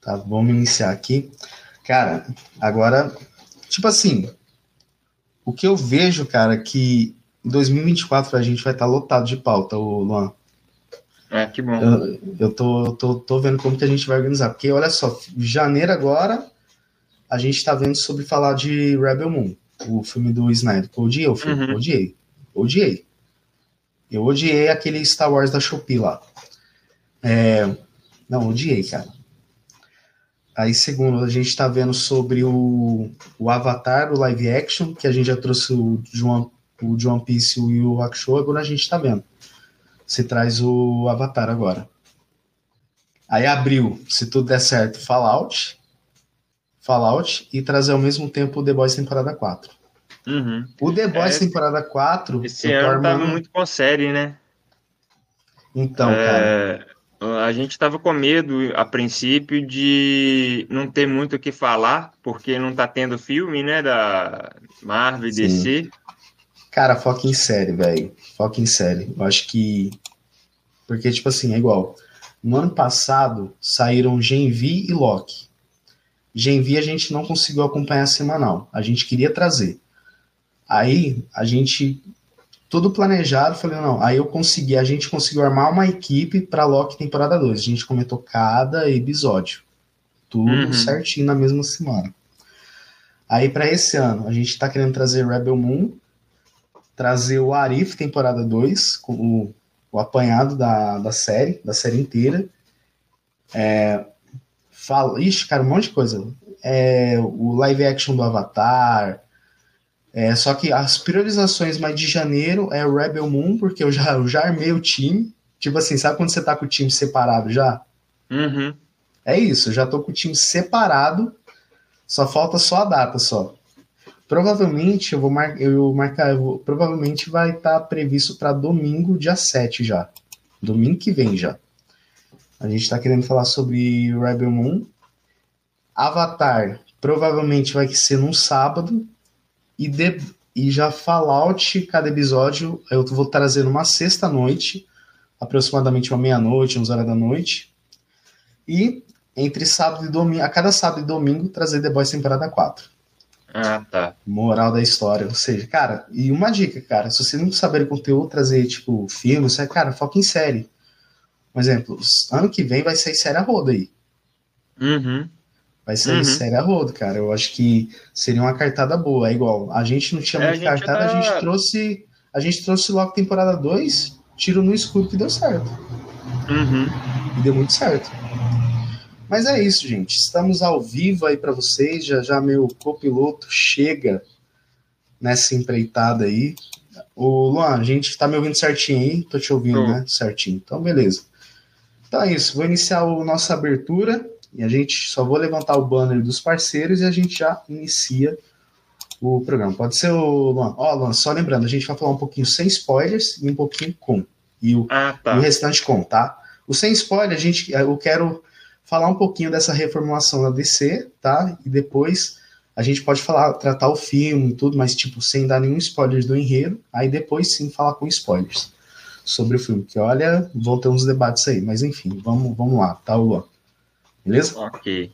Tá, vamos iniciar aqui. Cara, agora, tipo assim, o que eu vejo, cara, que em 2024 a gente vai estar tá lotado de pauta, o Luan. É, que bom. Eu, eu tô, tô, tô vendo como que a gente vai organizar. Porque, olha só, janeiro agora, a gente tá vendo sobre falar de Rebel Moon, o filme do Snyder. Eu odiei o filme, uhum. odiei. Odiei. Eu odiei aquele Star Wars da Shopee lá. É... Não, odiei, cara. Aí, segundo, a gente tá vendo sobre o, o Avatar, o live action, que a gente já trouxe o João, o John Piece e o Hakusho, agora a gente tá vendo se traz o Avatar agora. Aí abriu, se tudo der certo, Fallout, Fallout e trazer ao mesmo tempo o The Boys temporada 4. Uhum. O The Boys é, temporada 4. Esse ano tava muito com série, né? Então, é, cara. A gente tava com medo, a princípio, de não ter muito o que falar, porque não tá tendo filme, né? Da Marvel e DC. Cara, foca em série, velho. Foca em série. Eu acho que. Porque, tipo assim, é igual. No ano passado saíram Genvi e Loki. Genvi a gente não conseguiu acompanhar semanal. A gente queria trazer. Aí a gente. Tudo planejado, falei, não. Aí eu consegui, a gente conseguiu armar uma equipe para Loki temporada 2. A gente comentou cada episódio. Tudo uhum. certinho na mesma semana. Aí para esse ano, a gente tá querendo trazer Rebel Moon trazer o Arif temporada 2, com o, o apanhado da, da série, da série inteira. É, fala, ixi, cara, um monte de coisa. É, o live action do Avatar. É, só que as priorizações mais de janeiro é o Rebel Moon, porque eu já, eu já armei o time. Tipo assim, sabe quando você tá com o time separado já? Uhum. É isso, eu já tô com o time separado. Só falta só a data só. Provavelmente eu vou, mar eu marcar, eu vou, provavelmente vai estar tá previsto para domingo, dia 7 já. Domingo que vem já. A gente está querendo falar sobre Rebel Moon. Avatar provavelmente vai ser num sábado. E, de, e já Fallout, cada episódio, eu vou trazer numa sexta-noite, aproximadamente uma meia-noite, 11 horas da noite. E entre sábado e domingo, a cada sábado e domingo, trazer The Boys temporada 4. Ah, tá. Moral da história. Ou seja, cara, e uma dica, cara, se você não saber conteúdo, trazer, tipo, filme, você, cara, foca em série. Por exemplo, ano que vem vai sair série a roda aí. Uhum. Vai sair uhum. série a roda, cara. Eu acho que seria uma cartada boa. É igual, a gente não tinha é, muito cartada, tá... a gente trouxe. A gente trouxe logo temporada 2, tiro no escuro que deu certo. Uhum. E deu muito certo. Mas é isso, gente. Estamos ao vivo aí para vocês. Já já meu copiloto chega nessa empreitada aí. O Luan, a gente tá me ouvindo certinho aí? Tô te ouvindo, né? Certinho. Então, beleza. Então é isso. Vou iniciar a nossa abertura e a gente só vou levantar o banner dos parceiros e a gente já inicia o programa. Pode ser o Luan. Ó, Luan, só lembrando, a gente vai falar um pouquinho sem spoilers e um pouquinho com. E o, ah, tá. e o restante com, tá? O sem spoiler, a gente, eu quero falar um pouquinho dessa reformulação da DC, tá? E depois a gente pode falar, tratar o filme e tudo, mas tipo, sem dar nenhum spoiler do enredo, aí depois sim falar com spoilers sobre o filme, que olha, vão ter uns debates aí, mas enfim, vamos, vamos lá, tá, Luan? Beleza? Ok.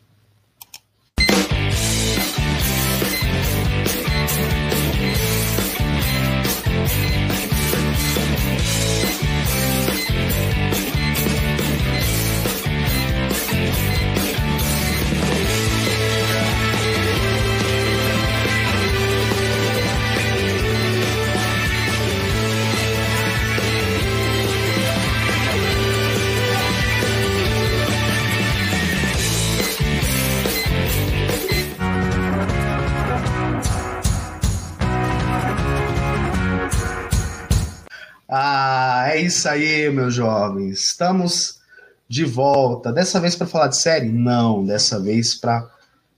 É isso aí, meus jovens. Estamos de volta. Dessa vez para falar de série? Não, dessa vez para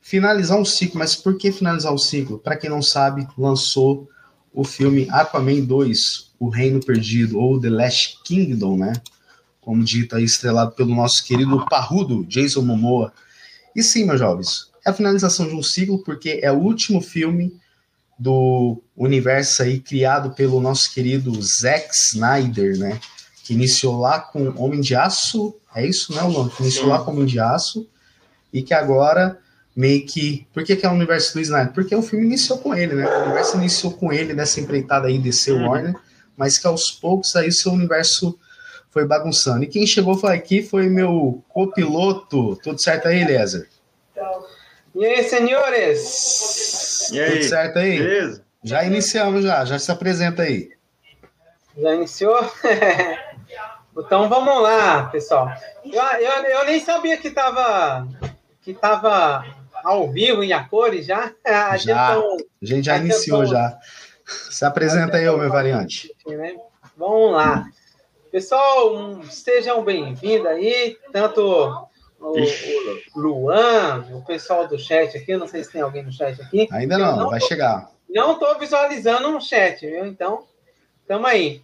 finalizar um ciclo. Mas por que finalizar o ciclo? Para quem não sabe, lançou o filme Aquaman 2, O Reino Perdido, ou The Last Kingdom, né? Como dito aí, estrelado pelo nosso querido parrudo Jason Momoa. E sim, meus jovens, é a finalização de um ciclo, porque é o último filme do universo aí criado pelo nosso querido Zack Snyder, né? Que iniciou lá com Homem de Aço, é isso, né, Luan? Que iniciou Sim. lá com Homem de Aço e que agora meio que. Por que, que é o universo do Snyder? Porque o filme iniciou com ele, né? O universo iniciou com ele nessa empreitada aí DC uhum. Warner, mas que aos poucos aí seu universo foi bagunçando. E quem chegou foi aqui foi meu copiloto. Tudo certo aí, Eliezer? E aí, senhores? E aí? Tudo certo aí? Beleza? Já iniciamos já, já se apresenta aí. Já iniciou? então vamos lá, pessoal. Eu, eu, eu nem sabia que tava que tava ao vivo e a cores já. A, já. Gente, tão, a gente já iniciou tão, já. Se apresenta aí, meu variante. Né? Vamos lá. Pessoal, sejam bem-vindos aí, tanto o, o, Luan, o pessoal do chat aqui, não sei se tem alguém no chat aqui. Ainda não, não vai tô, chegar. Não estou visualizando um chat, viu? Então, estamos aí.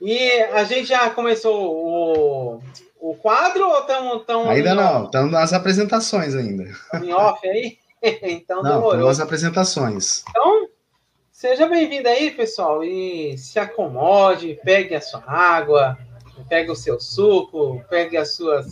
E a gente já começou o, o quadro ou estamos. Ainda não, estamos nas apresentações ainda. Em off aí? então não, demorou. nas apresentações. Então, seja bem-vindo aí, pessoal, e se acomode, pegue a sua água, pegue o seu suco, pegue as suas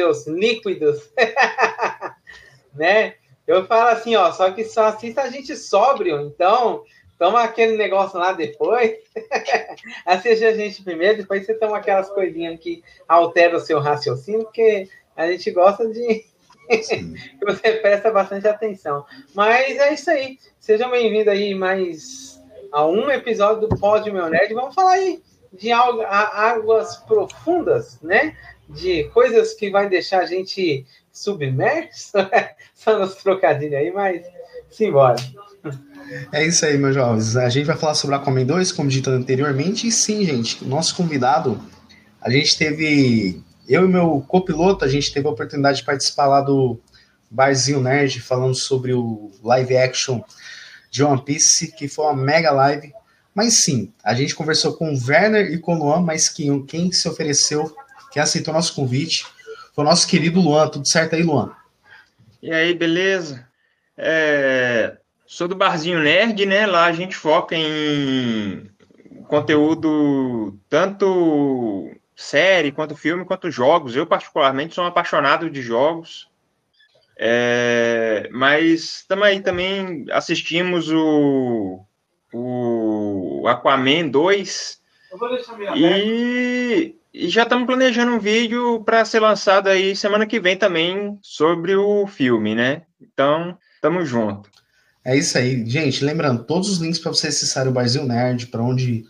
seus líquidos, né? Eu falo assim, ó, só que só assista a gente sóbrio, então toma aquele negócio lá depois, assiste a gente primeiro, depois você toma aquelas coisinhas que alteram o seu raciocínio, porque a gente gosta de que você presta bastante atenção. Mas é isso aí. Sejam bem-vindos aí mais a um episódio do Pódio Meu Nerd. Vamos falar aí de águas profundas, né? De coisas que vai deixar a gente submerso. Só nos trocadilhos aí, mas simbora. É isso aí, meus jovens. A gente vai falar sobre Aquaman 2, como dito anteriormente. E sim, gente, nosso convidado, a gente teve. Eu e meu copiloto, a gente teve a oportunidade de participar lá do Barzinho Nerd, falando sobre o live action de One Piece, que foi uma mega live. Mas sim, a gente conversou com o Werner e com o Luan, mas quem, quem se ofereceu, quem aceitou nosso convite, foi o nosso querido Luan. Tudo certo aí, Luan? E aí, beleza? É, sou do Barzinho Nerd, né? Lá a gente foca em conteúdo tanto série, quanto filme, quanto jogos. Eu, particularmente, sou um apaixonado de jogos. É, mas também, também assistimos o, o Aquaman 2 e, e já estamos planejando um vídeo para ser lançado aí semana que vem também sobre o filme, né? Então, tamo junto. É isso aí. Gente, lembrando, todos os links para você acessar o Brasil Nerd, para onde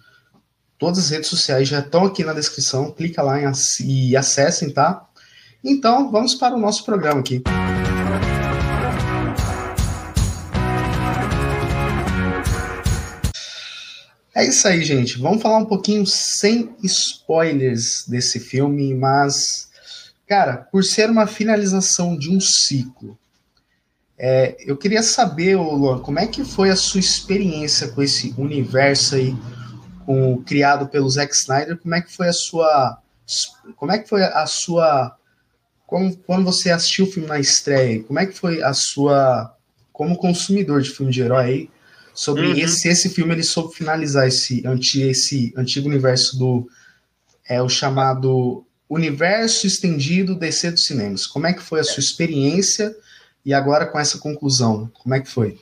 todas as redes sociais já estão aqui na descrição. Clica lá e acessem, tá? Então, vamos para o nosso programa aqui. É isso aí, gente. Vamos falar um pouquinho sem spoilers desse filme, mas, cara, por ser uma finalização de um ciclo, é, eu queria saber, Luan, como é que foi a sua experiência com esse universo aí, com, criado pelo Zack Snyder? Como é que foi a sua, como é que foi a sua, como, quando você assistiu o filme na estreia? Como é que foi a sua, como consumidor de filme de herói aí? Sobre uhum. esse, esse filme ele soube finalizar esse, anti, esse antigo universo do é o chamado universo estendido DC dos cinemas. Como é que foi a sua experiência e agora com essa conclusão, como é que foi?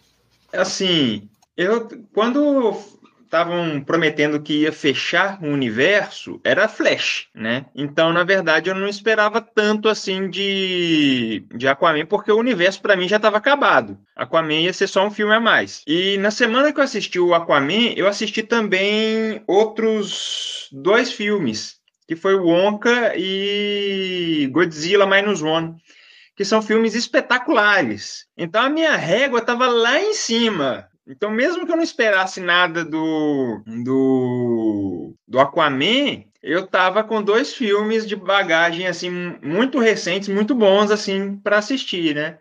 Assim, eu quando estavam prometendo que ia fechar o universo era Flash, né? Então, na verdade, eu não esperava tanto assim de, de Aquaman, porque o universo para mim já estava acabado. Aquaman ia ser só um filme a mais. E na semana que eu assisti o Aquaman, eu assisti também outros dois filmes, que foi Wonka e Godzilla Minus One que são filmes espetaculares. Então a minha régua estava lá em cima. Então, mesmo que eu não esperasse nada do, do, do Aquaman, eu tava com dois filmes de bagagem, assim, muito recentes, muito bons, assim, para assistir, né?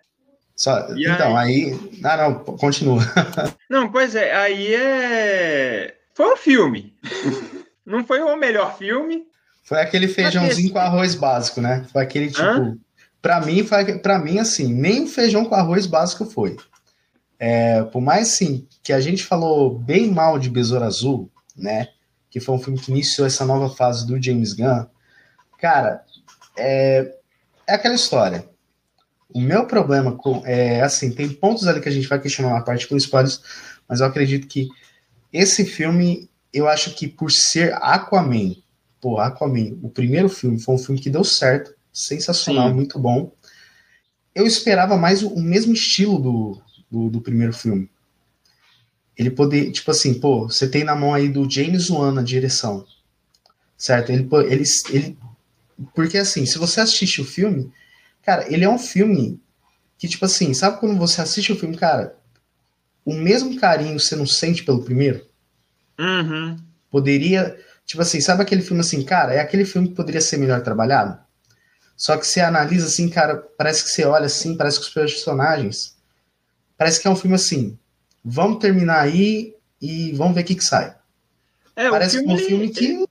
Só, então, aí... aí... Ah, não, continua. não, pois é, aí é... Foi um filme. não foi o melhor filme. Foi aquele feijãozinho com arroz básico, né? Foi aquele tipo... Hã? Pra mim, foi, pra mim, assim, nem feijão com arroz básico foi. É, por mais sim que a gente falou bem mal de Besouro Azul, né? Que foi um filme que iniciou essa nova fase do James Gunn. Cara, é, é aquela história. O meu problema com é assim, tem pontos ali que a gente vai questionar na parte com spoilers, mas eu acredito que esse filme, eu acho que por ser Aquaman, pô, Aquaman, o primeiro filme foi um filme que deu certo, sensacional, Sim. muito bom. Eu esperava mais o, o mesmo estilo do, do, do, primeiro filme. Ele poder, tipo assim, pô, você tem na mão aí do James Wan na direção, certo? Ele, ele, ele, porque assim, se você assiste o filme, cara, ele é um filme que, tipo assim, sabe quando você assiste o filme, cara, o mesmo carinho você não sente pelo primeiro? Uhum. Poderia, tipo assim, sabe aquele filme assim, cara, é aquele filme que poderia ser melhor trabalhado? Só que você analisa assim, cara, parece que você olha assim, parece que os personagens. Parece que é um filme assim. Vamos terminar aí e vamos ver o que, que sai. É, parece filme... que é um filme que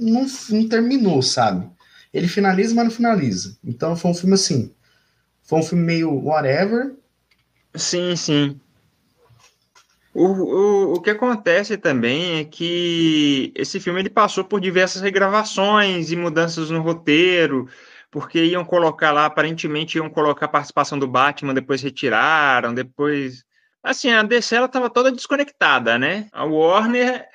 não, não terminou, sabe? Ele finaliza, mas não finaliza. Então foi um filme assim. Foi um filme meio whatever. Sim, sim. O, o, o que acontece também é que esse filme ele passou por diversas regravações e mudanças no roteiro porque iam colocar lá, aparentemente iam colocar a participação do Batman, depois retiraram, depois. Assim, a DC ela estava toda desconectada, né? A Warner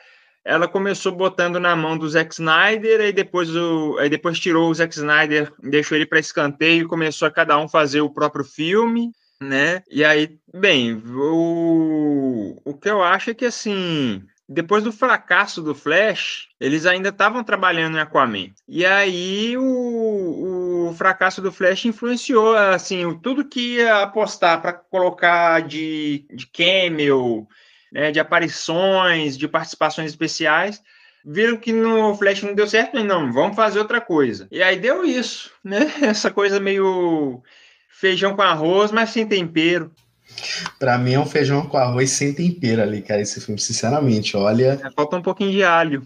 ela começou botando na mão do Zack Snyder, aí depois, o, aí depois tirou o Zack Snyder, deixou ele para escanteio e começou a cada um fazer o próprio filme, né? E aí, bem, o, o que eu acho é que assim depois do fracasso do Flash, eles ainda estavam trabalhando em Aquaman. E aí o, o fracasso do Flash influenciou assim tudo que ia apostar para colocar de, de cameo, né, de aparições, de participações especiais. Viram que no Flash não deu certo, e não, vamos fazer outra coisa. E aí deu isso, né? Essa coisa meio feijão com arroz, mas sem tempero. Pra mim é um feijão com arroz sem tempero ali, cara, esse filme, sinceramente, olha... É, falta um pouquinho de alho.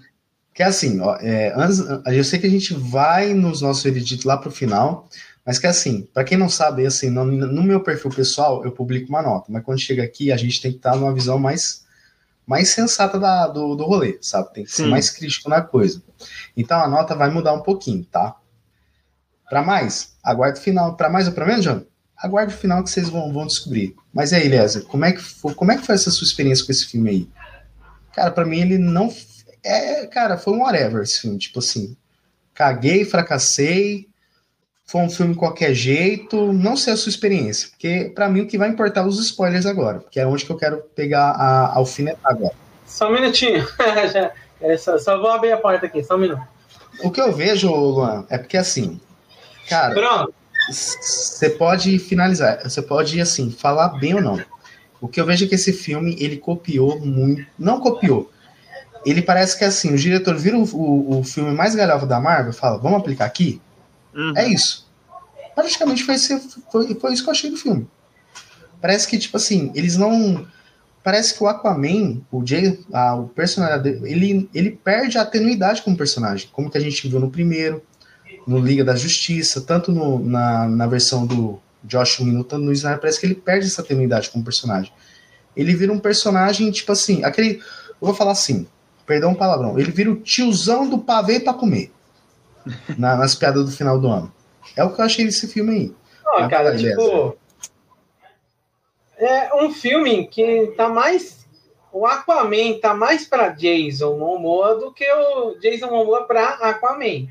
Que é assim, ó, é, antes, eu sei que a gente vai nos nossos vereditos lá pro final, mas que é assim, para quem não sabe, assim, no, no, meu perfil pessoal eu publico uma nota, mas quando chega aqui a gente tem que estar numa visão mais, mais sensata da, do, do rolê, sabe? Tem que Sim. ser mais crítico na coisa. Então a nota vai mudar um pouquinho, tá? Para mais, aguardo o final. Para mais ou para menos, João? aguarde o final que vocês vão, vão descobrir. Mas aí, Lézer, como é que foi, como é que foi essa sua experiência com esse filme aí? Cara, para mim ele não é, cara, foi um whatever esse filme, tipo assim, caguei, fracassei, foi um filme qualquer jeito, não sei a sua experiência, porque para mim o que vai importar é os spoilers agora, porque é onde que eu quero pegar a alfinetar agora. Só um minutinho, é, só, só, vou abrir a porta aqui, só um minuto. O que eu vejo, Luan, é porque assim, cara... Pronto você pode finalizar, você pode, assim, falar bem ou não. O que eu vejo é que esse filme, ele copiou muito, não copiou, ele parece que, assim, o diretor vira o, o, o filme mais galhofa da Marvel e fala, vamos aplicar aqui? Uhum. É isso. Praticamente foi, foi, foi isso que eu achei do filme. Parece que, tipo assim, eles não... Parece que o Aquaman, o Jay, ah, o personagem ele, ele perde a tenuidade como personagem, como que a gente viu no primeiro, no Liga da Justiça, tanto no, na, na versão do Josh Whedon, tanto no Snyder, parece que ele perde essa tenuidade como personagem. Ele vira um personagem, tipo assim, aquele. Eu vou falar assim, perdão o palavrão. Ele vira o tiozão do pavê para comer. na, nas piadas do final do ano. É o que eu achei desse filme aí. Não, cara, tipo. É um filme que tá mais. O Aquaman tá mais para Jason Momoa do que o Jason Momoa para Aquaman.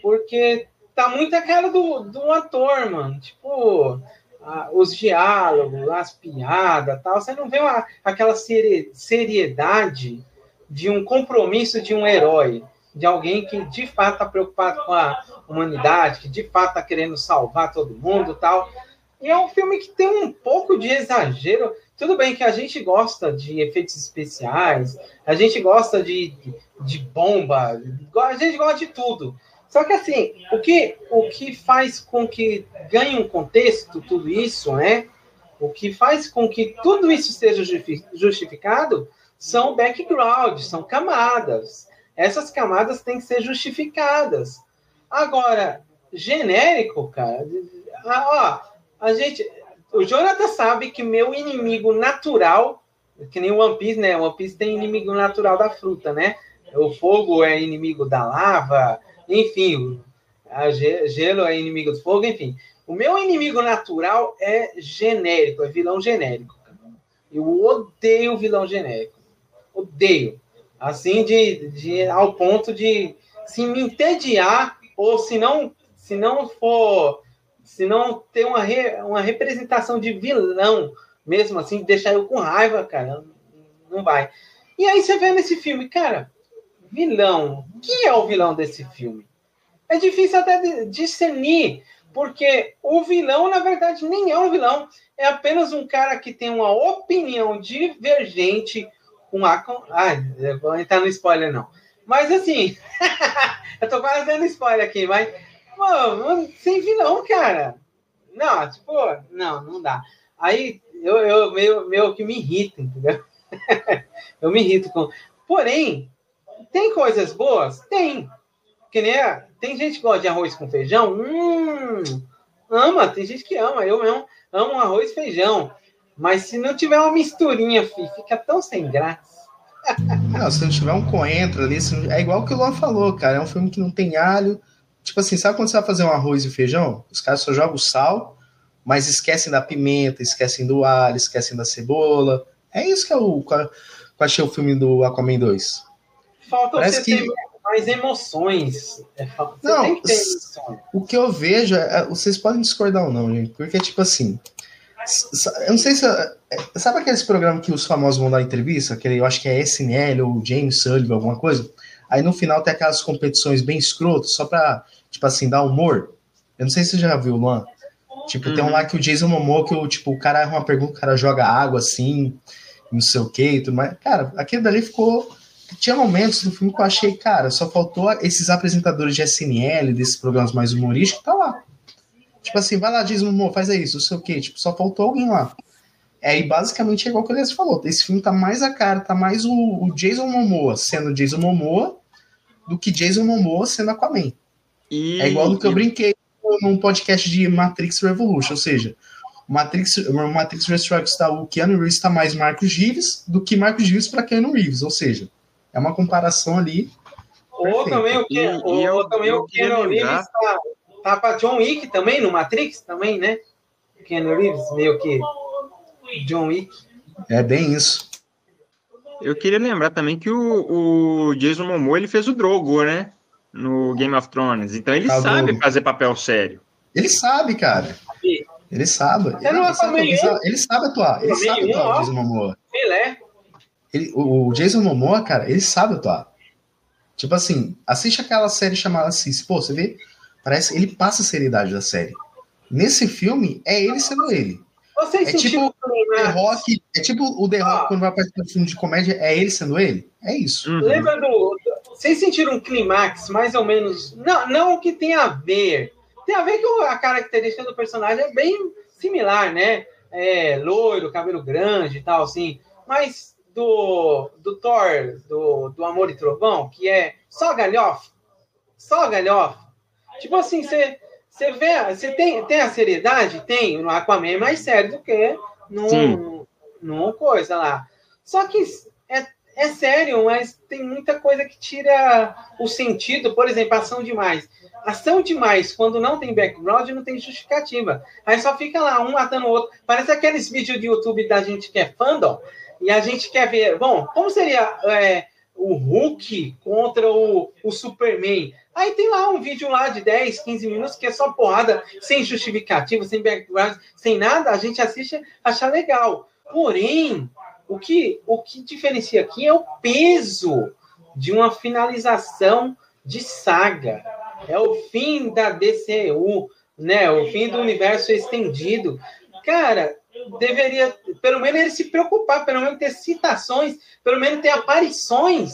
Porque tá muito a cara do, do ator, mano. Tipo, a, os diálogos, as piadas tal. Você não vê uma, aquela seri, seriedade de um compromisso de um herói, de alguém que de fato está preocupado com a humanidade, que de fato está querendo salvar todo mundo tal. E é um filme que tem um pouco de exagero. Tudo bem que a gente gosta de efeitos especiais, a gente gosta de, de bomba, a gente gosta de tudo. Só que assim, o que, o que faz com que ganhe um contexto tudo isso, né? O que faz com que tudo isso seja justificado são background, são camadas. Essas camadas têm que ser justificadas. Agora, genérico, cara, ó, a gente, o Jonathan sabe que meu inimigo natural, que nem o One Piece, né? One Piece tem inimigo natural da fruta, né? O fogo é inimigo da lava, enfim, a gelo é inimigo do fogo, enfim. O meu inimigo natural é genérico, é vilão genérico. Eu odeio vilão genérico. Odeio. Assim, de, de ao ponto de se me entediar, ou se não, se não for, se não ter uma, re, uma representação de vilão, mesmo assim, deixar eu com raiva, cara, não vai. E aí você vê nesse filme, cara, vilão. Quem é o vilão desse filme? É difícil até discernir, porque o vilão, na verdade, nem é um vilão, é apenas um cara que tem uma opinião divergente com a. Com... Ah, vou entrar no spoiler, não. Mas assim, eu tô quase dando spoiler aqui, mas. Mano, sem vilão, cara. Não, tipo, não, não dá. Aí eu, eu meio, meio que me irrita, entendeu? eu me irrito com. Porém, tem coisas boas? Tem. Que nem. Tem gente que gosta de arroz com feijão? Hum, ama, tem gente que ama. Eu mesmo amo arroz e feijão. Mas se não tiver uma misturinha, filho, fica tão sem graça. Não, se não tiver um coentro ali, é igual o que o Luan falou, cara. É um filme que não tem alho. Tipo assim, sabe quando você vai fazer um arroz e feijão? Os caras só jogam sal, mas esquecem da pimenta, esquecem do alho, esquecem da cebola. É isso que é o. Que eu achei o filme do Aquaman 2. Falta Parece você que... ter mais emoções. É, você não, que o que eu vejo, é, vocês podem discordar ou não, gente, porque, tipo assim, eu não sei se. É, sabe aqueles programas que os famosos vão dar entrevista? Aquele, eu acho que é SNL ou James Sullivan, alguma coisa. Aí no final tem aquelas competições bem escrotas, só pra, tipo assim, dar humor. Eu não sei se você já viu, Luan. Tipo, uhum. tem um lá que o Jason Momoa, que o, tipo, o cara erra uma pergunta, o cara joga água assim, não sei o que e tudo mais. Cara, aquele dali ficou. Tinha momentos do filme que eu achei, cara, só faltou esses apresentadores de SNL, desses programas mais humorísticos, tá lá. Tipo assim, vai lá, diz Momoa, faz isso, não sei o que. Tipo, só faltou alguém lá. É, e basicamente é igual que o Elias falou. Esse filme tá mais a cara, tá mais o, o Jason Momoa sendo Jason Momoa do que Jason Momoa sendo Aquaman. E... É igual do que eu brinquei num podcast de Matrix Revolution, ou seja, Matrix, Matrix Resurrects tá, o Keanu Reeves está mais Marcos Gives do que Marcos Gives para Keanu Reeves, ou seja, é uma comparação ali. Ou também o, Ken, ou, eu, também o Keanu Reeves está tá para John Wick também, no Matrix também, né? Keanu Reeves, meio que John Wick. É bem isso. Eu queria lembrar também que o, o Jason Momoa ele fez o Drogo, né? No Game of Thrones. Então ele tá sabe fazer papel sério. Ele sabe, cara. Ele sabe. Ele, ele, sabe, ele, sabe, ele sabe atuar. Ele sabe atuar, o Jason Momoa. Ele é. Ele, o, Jason Momoa, cara, ele sabe atuar. Tipo assim, assiste aquela série chamada Cis. Pô, você vê? Parece ele passa a seriedade da série. Nesse filme, é ele sendo ele. Você é tipo o The Rock, é tipo o The Rock ah. quando vai participar de filme de comédia, é ele sendo ele? É isso. Uhum. Lembra do. Vocês sentiram um clímax, mais ou menos. Não, não o que tem a ver tem a ver que a característica do personagem é bem similar, né? É, loiro, cabelo grande e tal, assim. Mas do, do Thor, do, do Amor e Trovão, que é só galhofa, só galhofa. Tipo assim, você você vê, você tem, tem a seriedade? Tem. No Aquaman é mais sério do que no, no coisa lá. Só que é, é sério, mas tem muita coisa que tira o sentido. Por exemplo, ação demais ação demais quando não tem background não tem justificativa. Aí só fica lá, um matando o outro. Parece aqueles vídeos de YouTube da gente que é fandom e a gente quer ver. Bom, como seria é, o Hulk contra o, o Superman? Aí tem lá um vídeo lá de 10, 15 minutos que é só porrada, sem justificativa, sem background, sem nada. A gente assiste acha legal. Porém, o que, o que diferencia aqui é o peso de uma finalização de saga é o fim da DCU, né? O fim do universo estendido. Cara, deveria, pelo menos ele se preocupar, pelo menos ter citações, pelo menos ter aparições,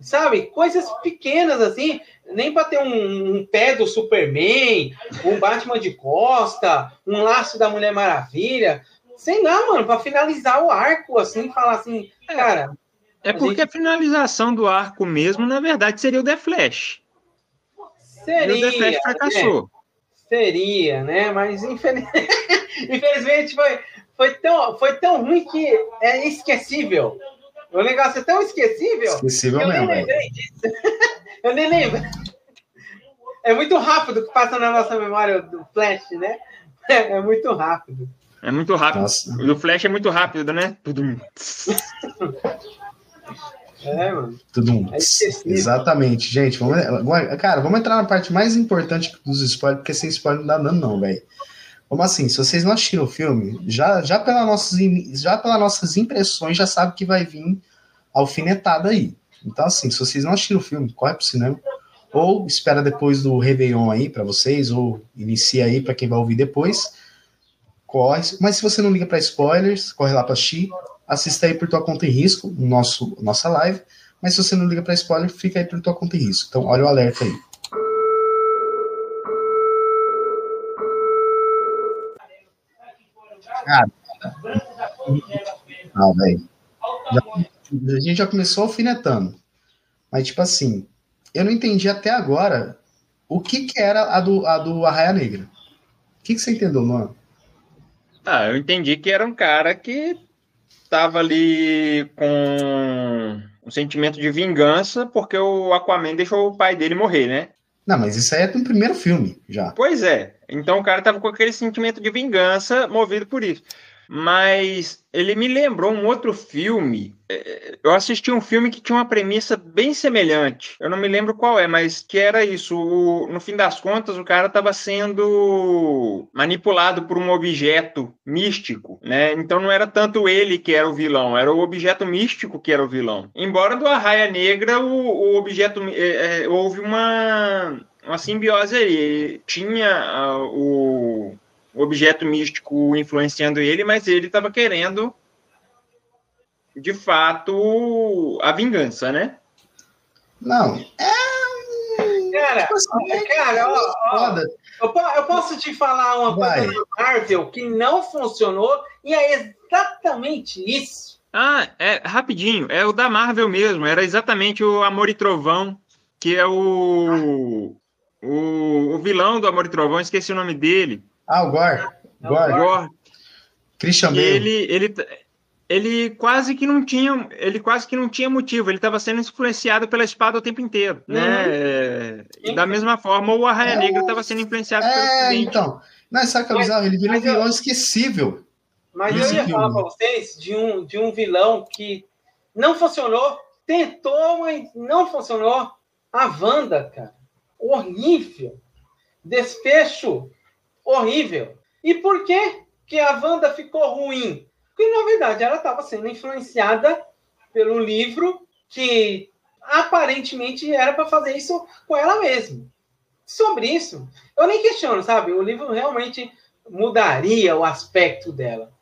sabe? Coisas pequenas assim, nem para ter um, um, pé do Superman, um Batman de Costa, um laço da Mulher Maravilha. Sei lá, mano, para finalizar o arco, assim, falar assim, cara. É porque a, gente... a finalização do arco mesmo, na verdade, seria o The Flash. Seria. o The fracassou. Né? Seria, né? Mas infeliz... infelizmente foi, foi, tão, foi tão ruim que é esquecível. O negócio é tão esquecível. Esquecível que eu mesmo. nem lembrei disso. eu nem lembro. É muito rápido que passa na nossa memória do Flash, né? É, é muito rápido. É muito rápido. Nossa. O do Flash é muito rápido, né? Tudo. É, mano. Tudo um. É. Exatamente, gente. Vamos, cara, vamos entrar na parte mais importante dos spoilers, porque sem spoiler não dá dano, não, velho. Vamos assim, se vocês não assistiram o filme, já, já, pela nossas, in- já pelas nossas impressões, já sabe que vai vir alfinetada aí. Então, assim, se vocês não assistiram o filme, corre pro cinema. Ou espera depois do Réveillon aí pra vocês, ou inicia aí pra quem vai ouvir depois. Corre. Mas se você não liga pra spoilers, corre lá pra assistir. Assista aí por tua conta e risco, no nosso, nossa live. Mas se você não liga pra spoiler, fica aí por tua conta e risco. Então, olha o alerta aí. Cara. Ah, velho. A gente já começou alfinetando. Mas, tipo assim, eu não entendi até agora o que, que era a do, a do Arraia Negra. O que, que você entendeu, mano? Ah, eu entendi que era um cara que tava ali com um sentimento de vingança porque o Aquaman deixou o pai dele morrer, né? Não, mas isso aí é do primeiro filme, já. Pois é. Então o cara tava com aquele sentimento de vingança movido por isso. Mas ele me lembrou um outro filme. É, Eu assisti um filme que tinha uma premissa bem semelhante. Eu não me lembro qual é, mas que era isso. O- no fim das contas, o cara estava sendo manipulado por um objeto místico, né? Então não era tanto ele que era o vilão, era o objeto místico que era o vilão. Embora do Arraia Negra, o, o objeto é, é, houve uma uma simbiose aí. Tinha ah, o, objeto místico influenciando ele, mas ele estava querendo, de fato, a vingança, né? Não, é. Cara, tipo assim, cara, ó, ó, foda. eu, eu posso te falar uma Vai. coisa da Marvel que não funcionou e é exatamente isso. Ah, é rapidinho, é o da Marvel mesmo, era exatamente o Amor e Trovão, que é o o, o vilão do Amor e Trovão, esqueci o nome dele. Ah, o Gore. Gore. Gore. Christian Bale. ele, ele, ele quase que não tinha, ele quase que não tinha motivo, ele estava sendo influenciado pela espada o tempo inteiro, Uhum. né? É, E da mesma forma, o Arraia É, Negra estava sendo influenciado pelo É, Ocidente. então. Não, é Mas- bizarro? Ele virou um mas eu- vilão esquecível. Mas eu ia filme. falar pra vocês de um, de um vilão que não funcionou, tentou, mas não funcionou. A Wanda, cara. Horrível. Desfecho horrível. E por que, que a Wanda ficou ruim? Porque, na verdade, ela estava sendo influenciada pelo livro que aparentemente era para fazer isso com ela mesma. Sobre isso, eu nem questiono, sabe? O livro realmente mudaria o aspecto dela.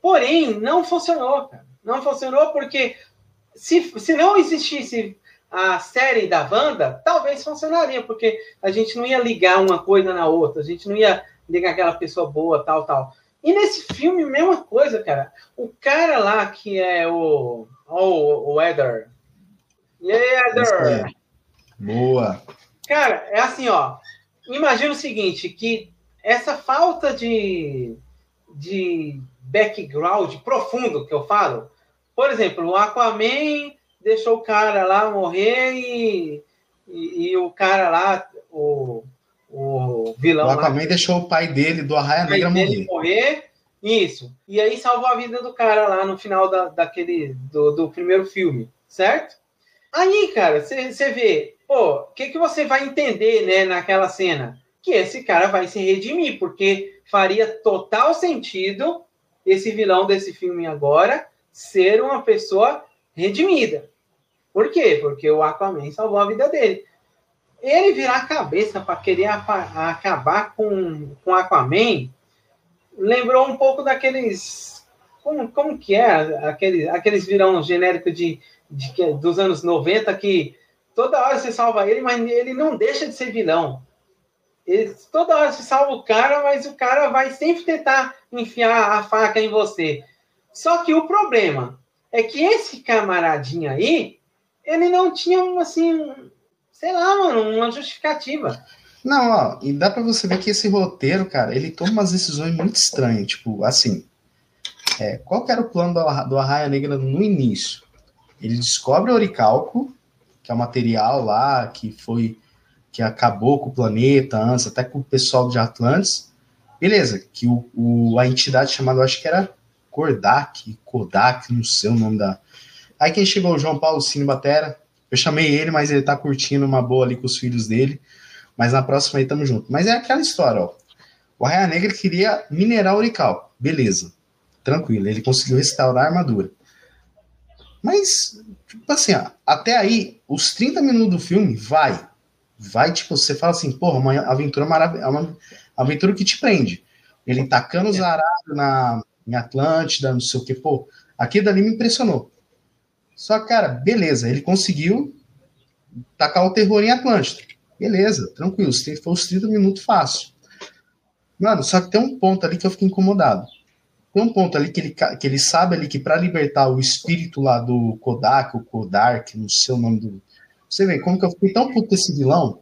Porém, não funcionou, cara. Não funcionou porque se, se não existisse a série da Wanda, talvez funcionaria, porque a gente não ia ligar uma coisa na outra, a gente não ia ligar aquela pessoa boa, tal, tal. E nesse filme, mesma coisa, cara. O cara lá que é o. O, o Eder. Eder? aí. Boa. Cara, é assim, ó. Imagina o seguinte, que essa falta de, de background profundo que eu falo, por exemplo, o Aquaman deixou o cara lá morrer e, e, e o cara lá, o, o vilão O lá, Aquaman deixou o pai dele do Arraia Negra morrer. morrer. Isso. E aí salvou a vida do cara lá no final da, daquele do, do primeiro filme, certo? Aí, cara, você vê, pô, o que, que você vai entender, né, naquela cena? Que esse cara vai se redimir, porque faria total sentido esse vilão desse filme agora ser uma pessoa redimida. Por quê? Porque o Aquaman salvou a vida dele. Ele virar a cabeça para querer acabar com, com Aquaman lembrou um pouco daqueles. Como, como que é? Aqueles, aqueles virão genérico de, de dos anos 90 que toda hora você salva ele, mas ele não deixa de ser vilão. Ele, toda hora você salva o cara, mas o cara vai sempre tentar enfiar a faca em você. Só que o problema é que esse camaradinho aí, ele não tinha, assim, sei lá, mano, uma justificativa. Não, ó, e dá pra você ver que esse roteiro, cara, ele toma umas decisões muito estranhas. Tipo, assim, é, qual era o plano do, do Arraia Negra no início? Ele descobre o oricalco, que é o material lá que foi que acabou com o planeta antes, até com o pessoal de Atlantis. Beleza, que o, o, a entidade chamada, acho que era Kordak, Kodak, não sei o nome da. Aí quem chegou, o João Paulo Cine Batera. Eu chamei ele, mas ele tá curtindo uma boa ali com os filhos dele. Mas na próxima aí tamo junto. Mas é aquela história, ó. O Raia Negra queria minerar Urical. Beleza. Tranquilo. Ele conseguiu restaurar a armadura. Mas, tipo assim, ó, até aí, os 30 minutos do filme, vai. Vai, tipo, você fala assim, porra, uma aventura maravilhosa. É uma aventura que te prende. Ele tacando os arados na, em Atlântida, não sei o que, pô. Aquilo dali me impressionou. Só, cara, beleza, ele conseguiu tacar o terror em Atlântida. Beleza, tranquilo, foi os 30 minutos fácil. Mano, só que tem um ponto ali que eu fico incomodado. Tem um ponto ali que ele, que ele sabe ali que para libertar o espírito lá do Kodak, o Kodark, não sei o nome do. Você vê como que eu fiquei tão puto desse vilão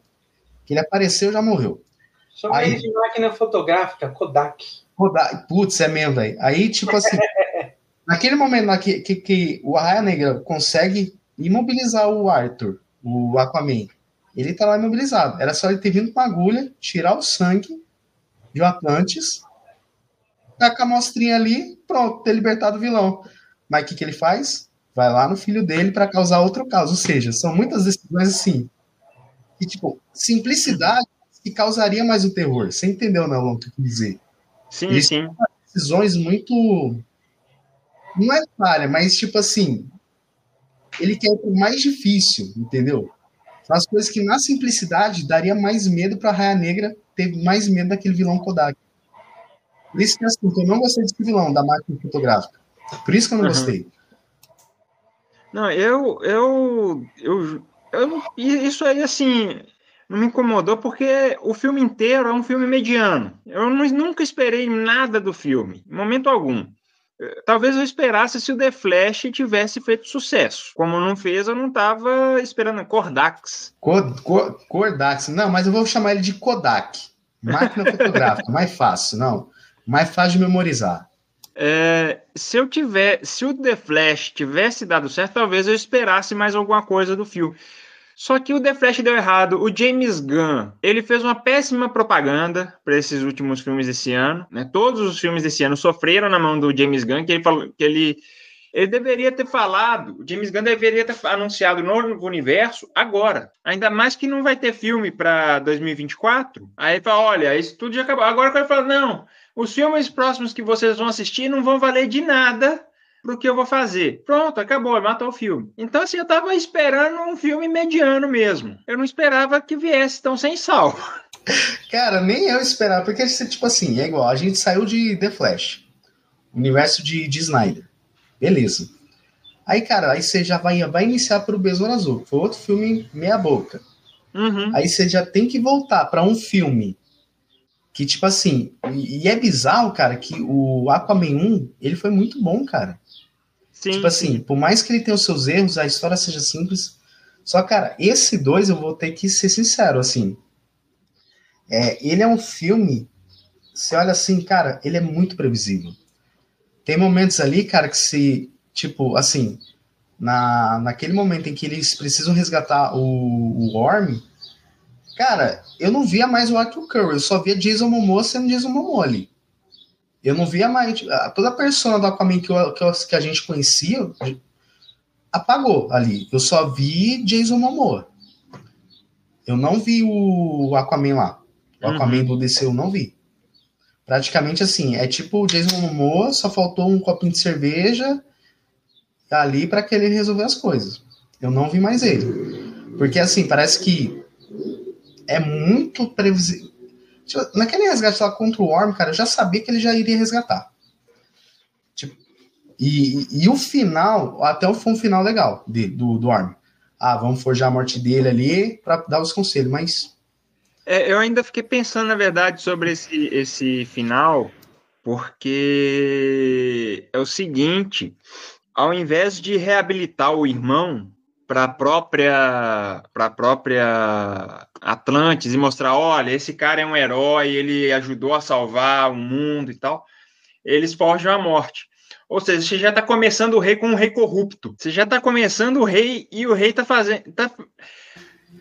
que ele apareceu e já morreu. Chama Aí, ele de máquina fotográfica, Kodak. Kodak. Putz, é mesmo, velho. Aí, tipo assim, naquele momento lá que, que, que o Arraia Negra consegue imobilizar o Arthur, o Aquaman, ele tá lá imobilizado. Era só ele ter vindo com uma agulha, tirar o sangue de Atlantis, tá com a mostrinha ali, pronto, ter libertado o vilão. Mas o que, que ele faz? Vai lá no filho dele para causar outro caos. Ou seja, são muitas decisões assim. E, tipo, simplicidade que causaria mais o terror. Você entendeu, né, o que eu quis dizer? Sim, Eles sim. Decisões muito. Não é falha, mas, tipo assim. Ele quer o mais difícil, entendeu? As coisas que na simplicidade daria mais medo para a Raia Negra ter mais medo daquele vilão Kodak. Por isso que assim, eu não gostei desse vilão da máquina fotográfica. Por isso que eu não uhum. gostei. Não, eu, eu, eu, eu, isso aí assim não me incomodou porque o filme inteiro é um filme mediano. Eu não, nunca esperei nada do filme, em momento algum. Talvez eu esperasse se o The Flash tivesse feito sucesso. Como não fez, eu não estava esperando. Cordax. Cordax. Não, mas eu vou chamar ele de Kodak. Máquina fotográfica, mais fácil, não. Mais fácil de memorizar. É, se eu tiver, se o The Flash tivesse dado certo, talvez eu esperasse mais alguma coisa do filme. Só que o The Flash deu errado. O James Gunn, ele fez uma péssima propaganda para esses últimos filmes desse ano. Né? Todos os filmes desse ano sofreram na mão do James Gunn, que ele falou que ele ele deveria ter falado, o James Gunn deveria ter anunciado no novo universo agora. Ainda mais que não vai ter filme para 2024. Aí ele fala: olha, isso tudo já acabou. Agora ele fala: não, os filmes próximos que vocês vão assistir não vão valer de nada pro que eu vou fazer. Pronto, acabou, matou o filme. Então, assim, eu tava esperando um filme mediano mesmo. Eu não esperava que viesse tão sem sal. Cara, nem eu esperava, porque, tipo assim, é igual, a gente saiu de The Flash, universo de, de Snyder. Beleza. Aí, cara, aí você já vai, vai iniciar pro Besouro Azul, foi outro filme meia boca. Uhum. Aí você já tem que voltar para um filme que, tipo assim, e, e, é bizarro, cara, que o Aquaman 1, ele foi muito bom, cara. Sim, tipo assim, sim. por mais que ele tenha os seus erros, a história seja simples. Só, cara, esse dois eu vou ter que ser sincero, assim. É, ele é um filme. Você olha assim, cara, ele é muito previsível. Tem momentos ali, cara, que se. Tipo, assim. Na, naquele momento em que eles precisam resgatar o, o Orm, cara, eu não via mais o Akio Curry, eu só via Jason Momoa sendo Jason Momoa ali. Eu não via mais. Toda a persona do Aquaman que, eu, que, eu, que, a gente conhecia apagou ali. Eu só vi Jason Momoa. Eu não vi o Aquaman lá. O uhum. Aquaman do DC eu não vi. Praticamente assim, é tipo o Jason Momoa, só faltou um copinho de cerveja ali para que ele resolver as coisas. Eu não vi mais ele. Porque assim, parece que é muito previsível naquele resgate lá contra o Worm, cara, eu já sabia que ele já iria resgatar. Tipo, e, e, o final, até foi um final legal de, do, do Worm. Ah, vamos forjar a morte dele ali para dar os conselhos, mas. É, eu ainda fiquei pensando, na verdade, sobre esse, esse final, porque é o seguinte: ao invés de reabilitar o irmão, para a própria para a própria Atlantis e mostrar, olha, esse cara é um herói, ele ajudou a salvar o mundo e tal. Eles forjam a morte. Ou seja, você já está começando o rei com um rei corrupto. Você já está começando o rei e o rei está fazendo. Tá...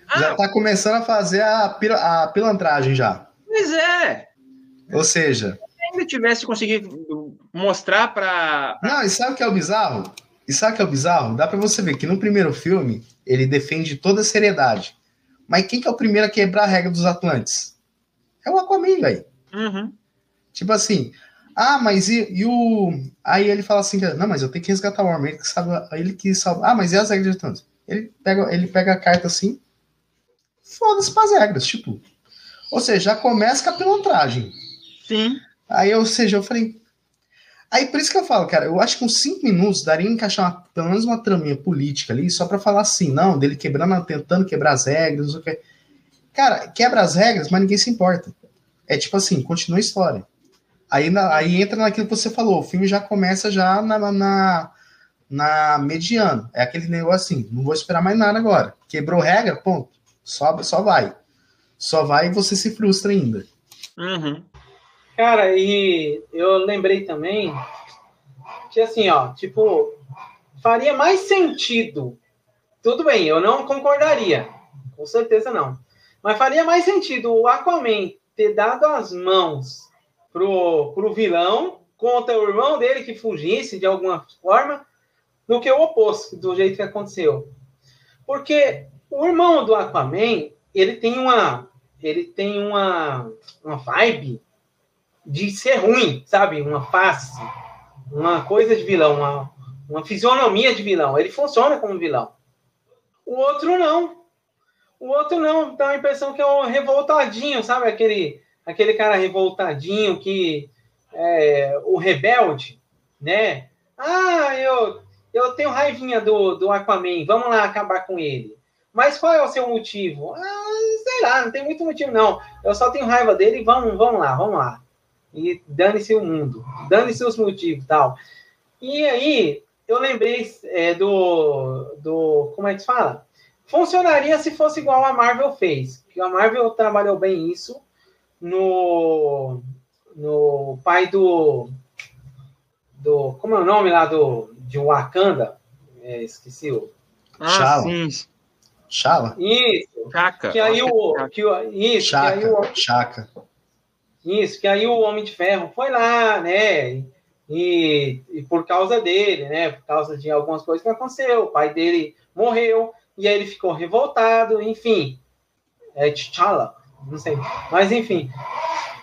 Ah, já está começando a fazer a, pil a pilantragem já. Pois é. Ou seja. Se ainda tivesse conseguido mostrar para. Não, e sabe o que é o bizarro? E sabe o que é o bizarro? Dá para você ver que no primeiro filme ele defende toda a seriedade. Mas quem que é o primeiro a quebrar a regra dos Atlantes? É o Aquaman, velho. Uhum. Tipo assim, ah, mas e, e, o. Aí ele fala assim: não, mas eu tenho que resgatar o homem. Ele que sabe. Ele que sabe. Ah, mas e as regras de Atlantis? Ele pega, ele pega a carta assim. Foda-se as regras, tipo. Ou seja, já começa com a pilantragem. Sim. Aí, ou seja, eu falei. Aí por isso que eu falo, cara, eu acho que uns cinco minutos daria encaixar uma, pelo menos uma traminha política ali, só para falar assim, não, dele quebrando, tentando quebrar as regras, não sei o que. Cara, quebra as regras, mas ninguém se importa. É tipo assim, continua a história. Aí, aí entra naquilo que você falou, o filme já começa já na, na, na mediana. É aquele negócio assim, não vou esperar mais nada agora. Quebrou regra, ponto. Só, só vai. Só vai e você se frustra ainda. Uhum. Cara, e eu lembrei também que assim, ó, tipo, faria mais sentido. Tudo bem, eu não concordaria. Com certeza não. Mas faria mais sentido o Aquaman ter dado as mãos pro, pro vilão contra o irmão dele que fugisse de alguma forma do que o oposto, do jeito que aconteceu. Porque o irmão do Aquaman, ele tem uma ele tem uma, uma vibe de ser ruim, sabe? Uma face, uma coisa de vilão, uma, uma fisionomia de vilão. Ele funciona como vilão. O outro não. O outro não. Dá a impressão que é um revoltadinho, sabe? Aquele, aquele cara revoltadinho que é o rebelde, né? Ah, eu, eu tenho raivinha do, do Aquaman, vamos lá acabar com ele. Mas qual é o seu motivo? Ah, sei lá, não tem muito motivo, não. Eu só tenho raiva dele vamos, vamos lá, vamos lá e dane-se o mundo, dane-se os motivos tal. E aí, eu lembrei é, do, do. Como é que se fala? Funcionaria se fosse igual a Marvel fez. Que a Marvel trabalhou bem isso no, no pai do. do como é o nome lá do, de Wakanda? É, esqueci o. Ah, Shala. sim. Shala? Isso. Chaka. Que aí o. Que, isso, Chaka. que aí o, Chaka. Isso, que aí o Homem de Ferro foi lá, né? E, e, por causa dele, né? Por causa de algumas coisas que aconteceu, o pai dele morreu, e aí ele ficou revoltado, enfim. É T'Challa, não sei. Mas enfim.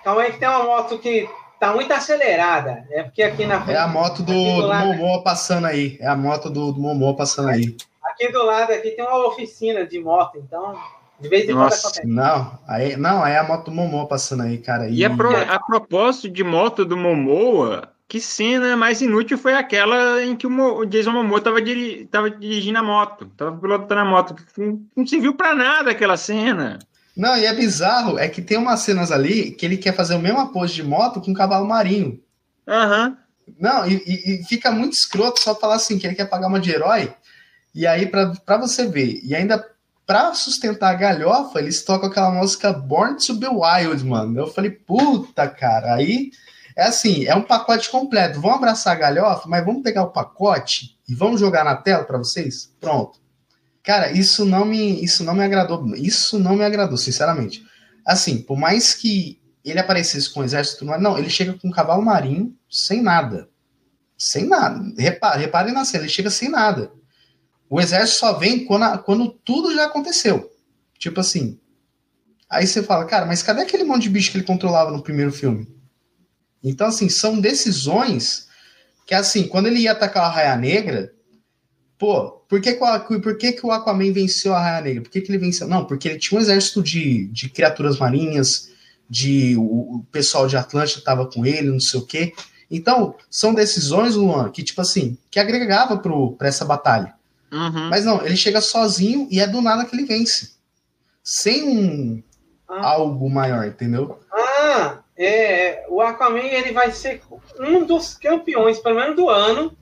Calma aí que tem uma moto que tá muito acelerada. É porque aqui na frente. É a moto do, do, do Momoa passando aí. É a moto do, do Momoa passando aí. Aqui do lado aqui tem uma oficina de moto, então de vez em quando acontece. Não, aí, não, aí é a moto do Momoa passando aí, cara. E, e a, pro, a propósito de moto do Momoa, que cena mais inútil foi aquela em que o, Jason Momoa estava diri, dirigindo a moto, estava pilotando a moto. Não, não serviu para nada aquela cena. Não, e é bizarro, é que tem umas cenas ali que ele quer fazer o mesmo pose de moto com um cavalo marinho. Aham. Uhum. Não, e, e, fica muito escroto só falar assim, que ele quer pagar uma de herói, e aí para você ver, e ainda pra sustentar a galhofa, eles tocam aquela música Born to Be Wild, mano. Eu falei, puta, cara, aí é assim, é um pacote completo. Vamos abraçar a galhofa, mas vamos pegar o pacote e vamos jogar na tela para vocês? Pronto. Cara, isso não me isso não me agradou, isso não me agradou, sinceramente. Assim, por mais que ele aparecesse com exército, não, ele chega com um cavalo marinho sem nada. Sem nada. Repare, reparem na cena, ele chega sem nada. O exército só vem quando, a, quando tudo já aconteceu. Tipo assim. Aí você fala, cara, mas cadê aquele monte de bicho que ele controlava no primeiro filme? Então, assim, são decisões que, assim, quando ele ia atacar a Raia Negra, pô, por que, por que, que o Aquaman venceu a Raia Negra? Por que, que ele venceu? Não, porque ele tinha um exército de, de criaturas marinhas, de o, o pessoal de Atlântida estava com ele, não sei o quê. Então, são decisões, Luan, que, tipo assim, que agregava para essa batalha. Uhum. Mas não, ele chega sozinho e é do nada que ele vence. Sem um ah. algo maior, entendeu? Ah, é, o Aquaman ele vai ser um dos campeões, pelo menos do ano,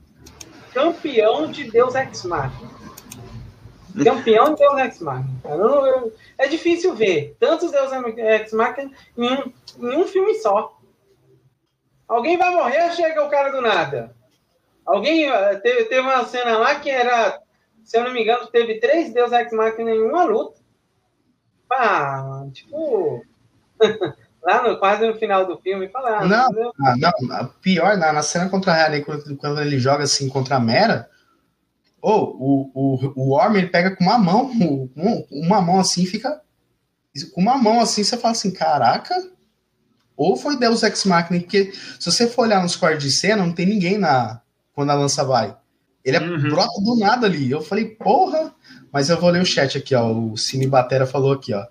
campeão de Deus Ex Machina. Campeão de Deus Ex Machina. É difícil ver tantos Deus Ex Machina em um, em um filme só. Alguém vai morrer, chega o cara do nada. Alguém eh, teve, teve uma cena lá que era se eu não me engano, teve três Deus Ex Machina em uma luta. Ah, tipo. lá no, quase no final do filme, falar. Ah, não, não, ah, não, pior, na, na cena contra a Harry, quando, quando ele joga assim contra a Mera, ou oh, o, o, o ele pega com uma mão, um, uma mão assim fica. Com uma mão assim, você fala assim, caraca. Ou foi Deus Ex Machina, porque se você for olhar nos cortes de cena, não tem ninguém na quando a lança vai. Ele é uhum. brota do nada ali. Eu falei, porra. Mas eu vou ler o chat aqui, ó. O Cine Batera falou aqui, ó.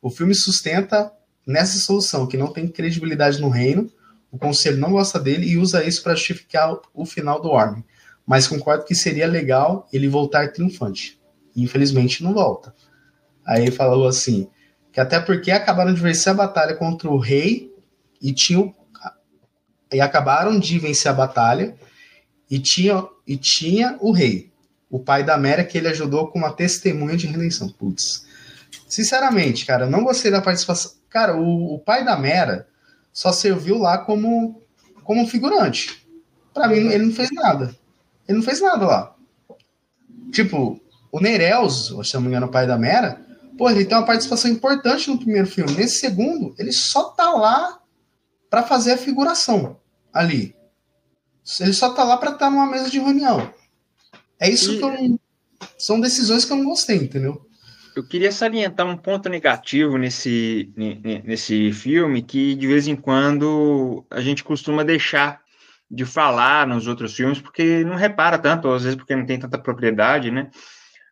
O filme sustenta nessa solução, que não tem credibilidade no reino, o conselho não gosta dele e usa isso para justificar o final do Orm. Mas concordo que seria legal ele voltar triunfante. Infelizmente não volta. Aí ele falou assim, que até porque acabaram de vencer a batalha contra o rei e tinham e acabaram de vencer a batalha e tinha e tinha o rei, o pai da Mera que ele ajudou com uma testemunha de redenção. Putz. Sinceramente, cara, não gostei da participação. Cara, o, o pai da Mera só serviu lá como, como figurante. Para mim, ele não fez nada. Ele não fez nada lá. Tipo, o Nereus, se não me engano, o pai da Mera, pô, ele tem uma participação importante no primeiro filme. Nesse segundo, ele só tá lá para fazer a figuração ali. Ele só tá lá para estar tá numa mesa de reunião. É isso e... que eu não... São decisões que eu não gostei, entendeu? Eu queria salientar um ponto negativo nesse, nesse filme que de vez em quando a gente costuma deixar de falar nos outros filmes porque não repara tanto, às vezes porque não tem tanta propriedade, né?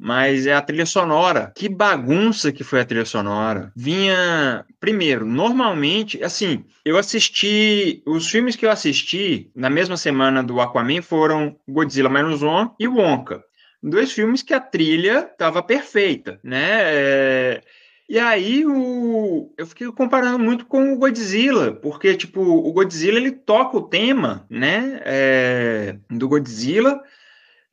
Mas é a trilha sonora. Que bagunça que foi a trilha sonora. Vinha. Primeiro, normalmente, assim, eu assisti. Os filmes que eu assisti na mesma semana do Aquaman foram Godzilla Minus One e Wonka dois filmes que a trilha estava perfeita, né? É... E aí o... eu fiquei comparando muito com o Godzilla, porque tipo o Godzilla ele toca o tema, né? É... Do Godzilla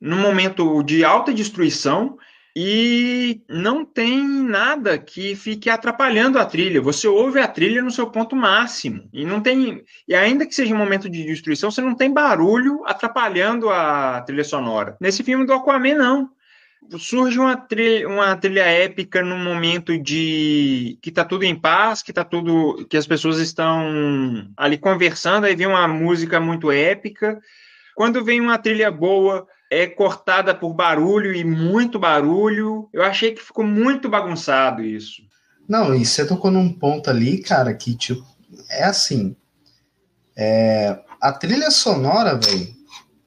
num momento de alta destruição e não tem nada que fique atrapalhando a trilha. Você ouve a trilha no seu ponto máximo e não tem e ainda que seja um momento de destruição, você não tem barulho atrapalhando a trilha sonora. Nesse filme do Aquaman não. Surge uma trilha, uma trilha épica num momento de que tá tudo em paz, que tá tudo que as pessoas estão ali conversando, aí vem uma música muito épica. Quando vem uma trilha boa, é cortada por barulho e muito barulho. Eu achei que ficou muito bagunçado isso. Não, e você tocou num ponto ali, cara, que tipo, é assim. É, a trilha sonora, velho,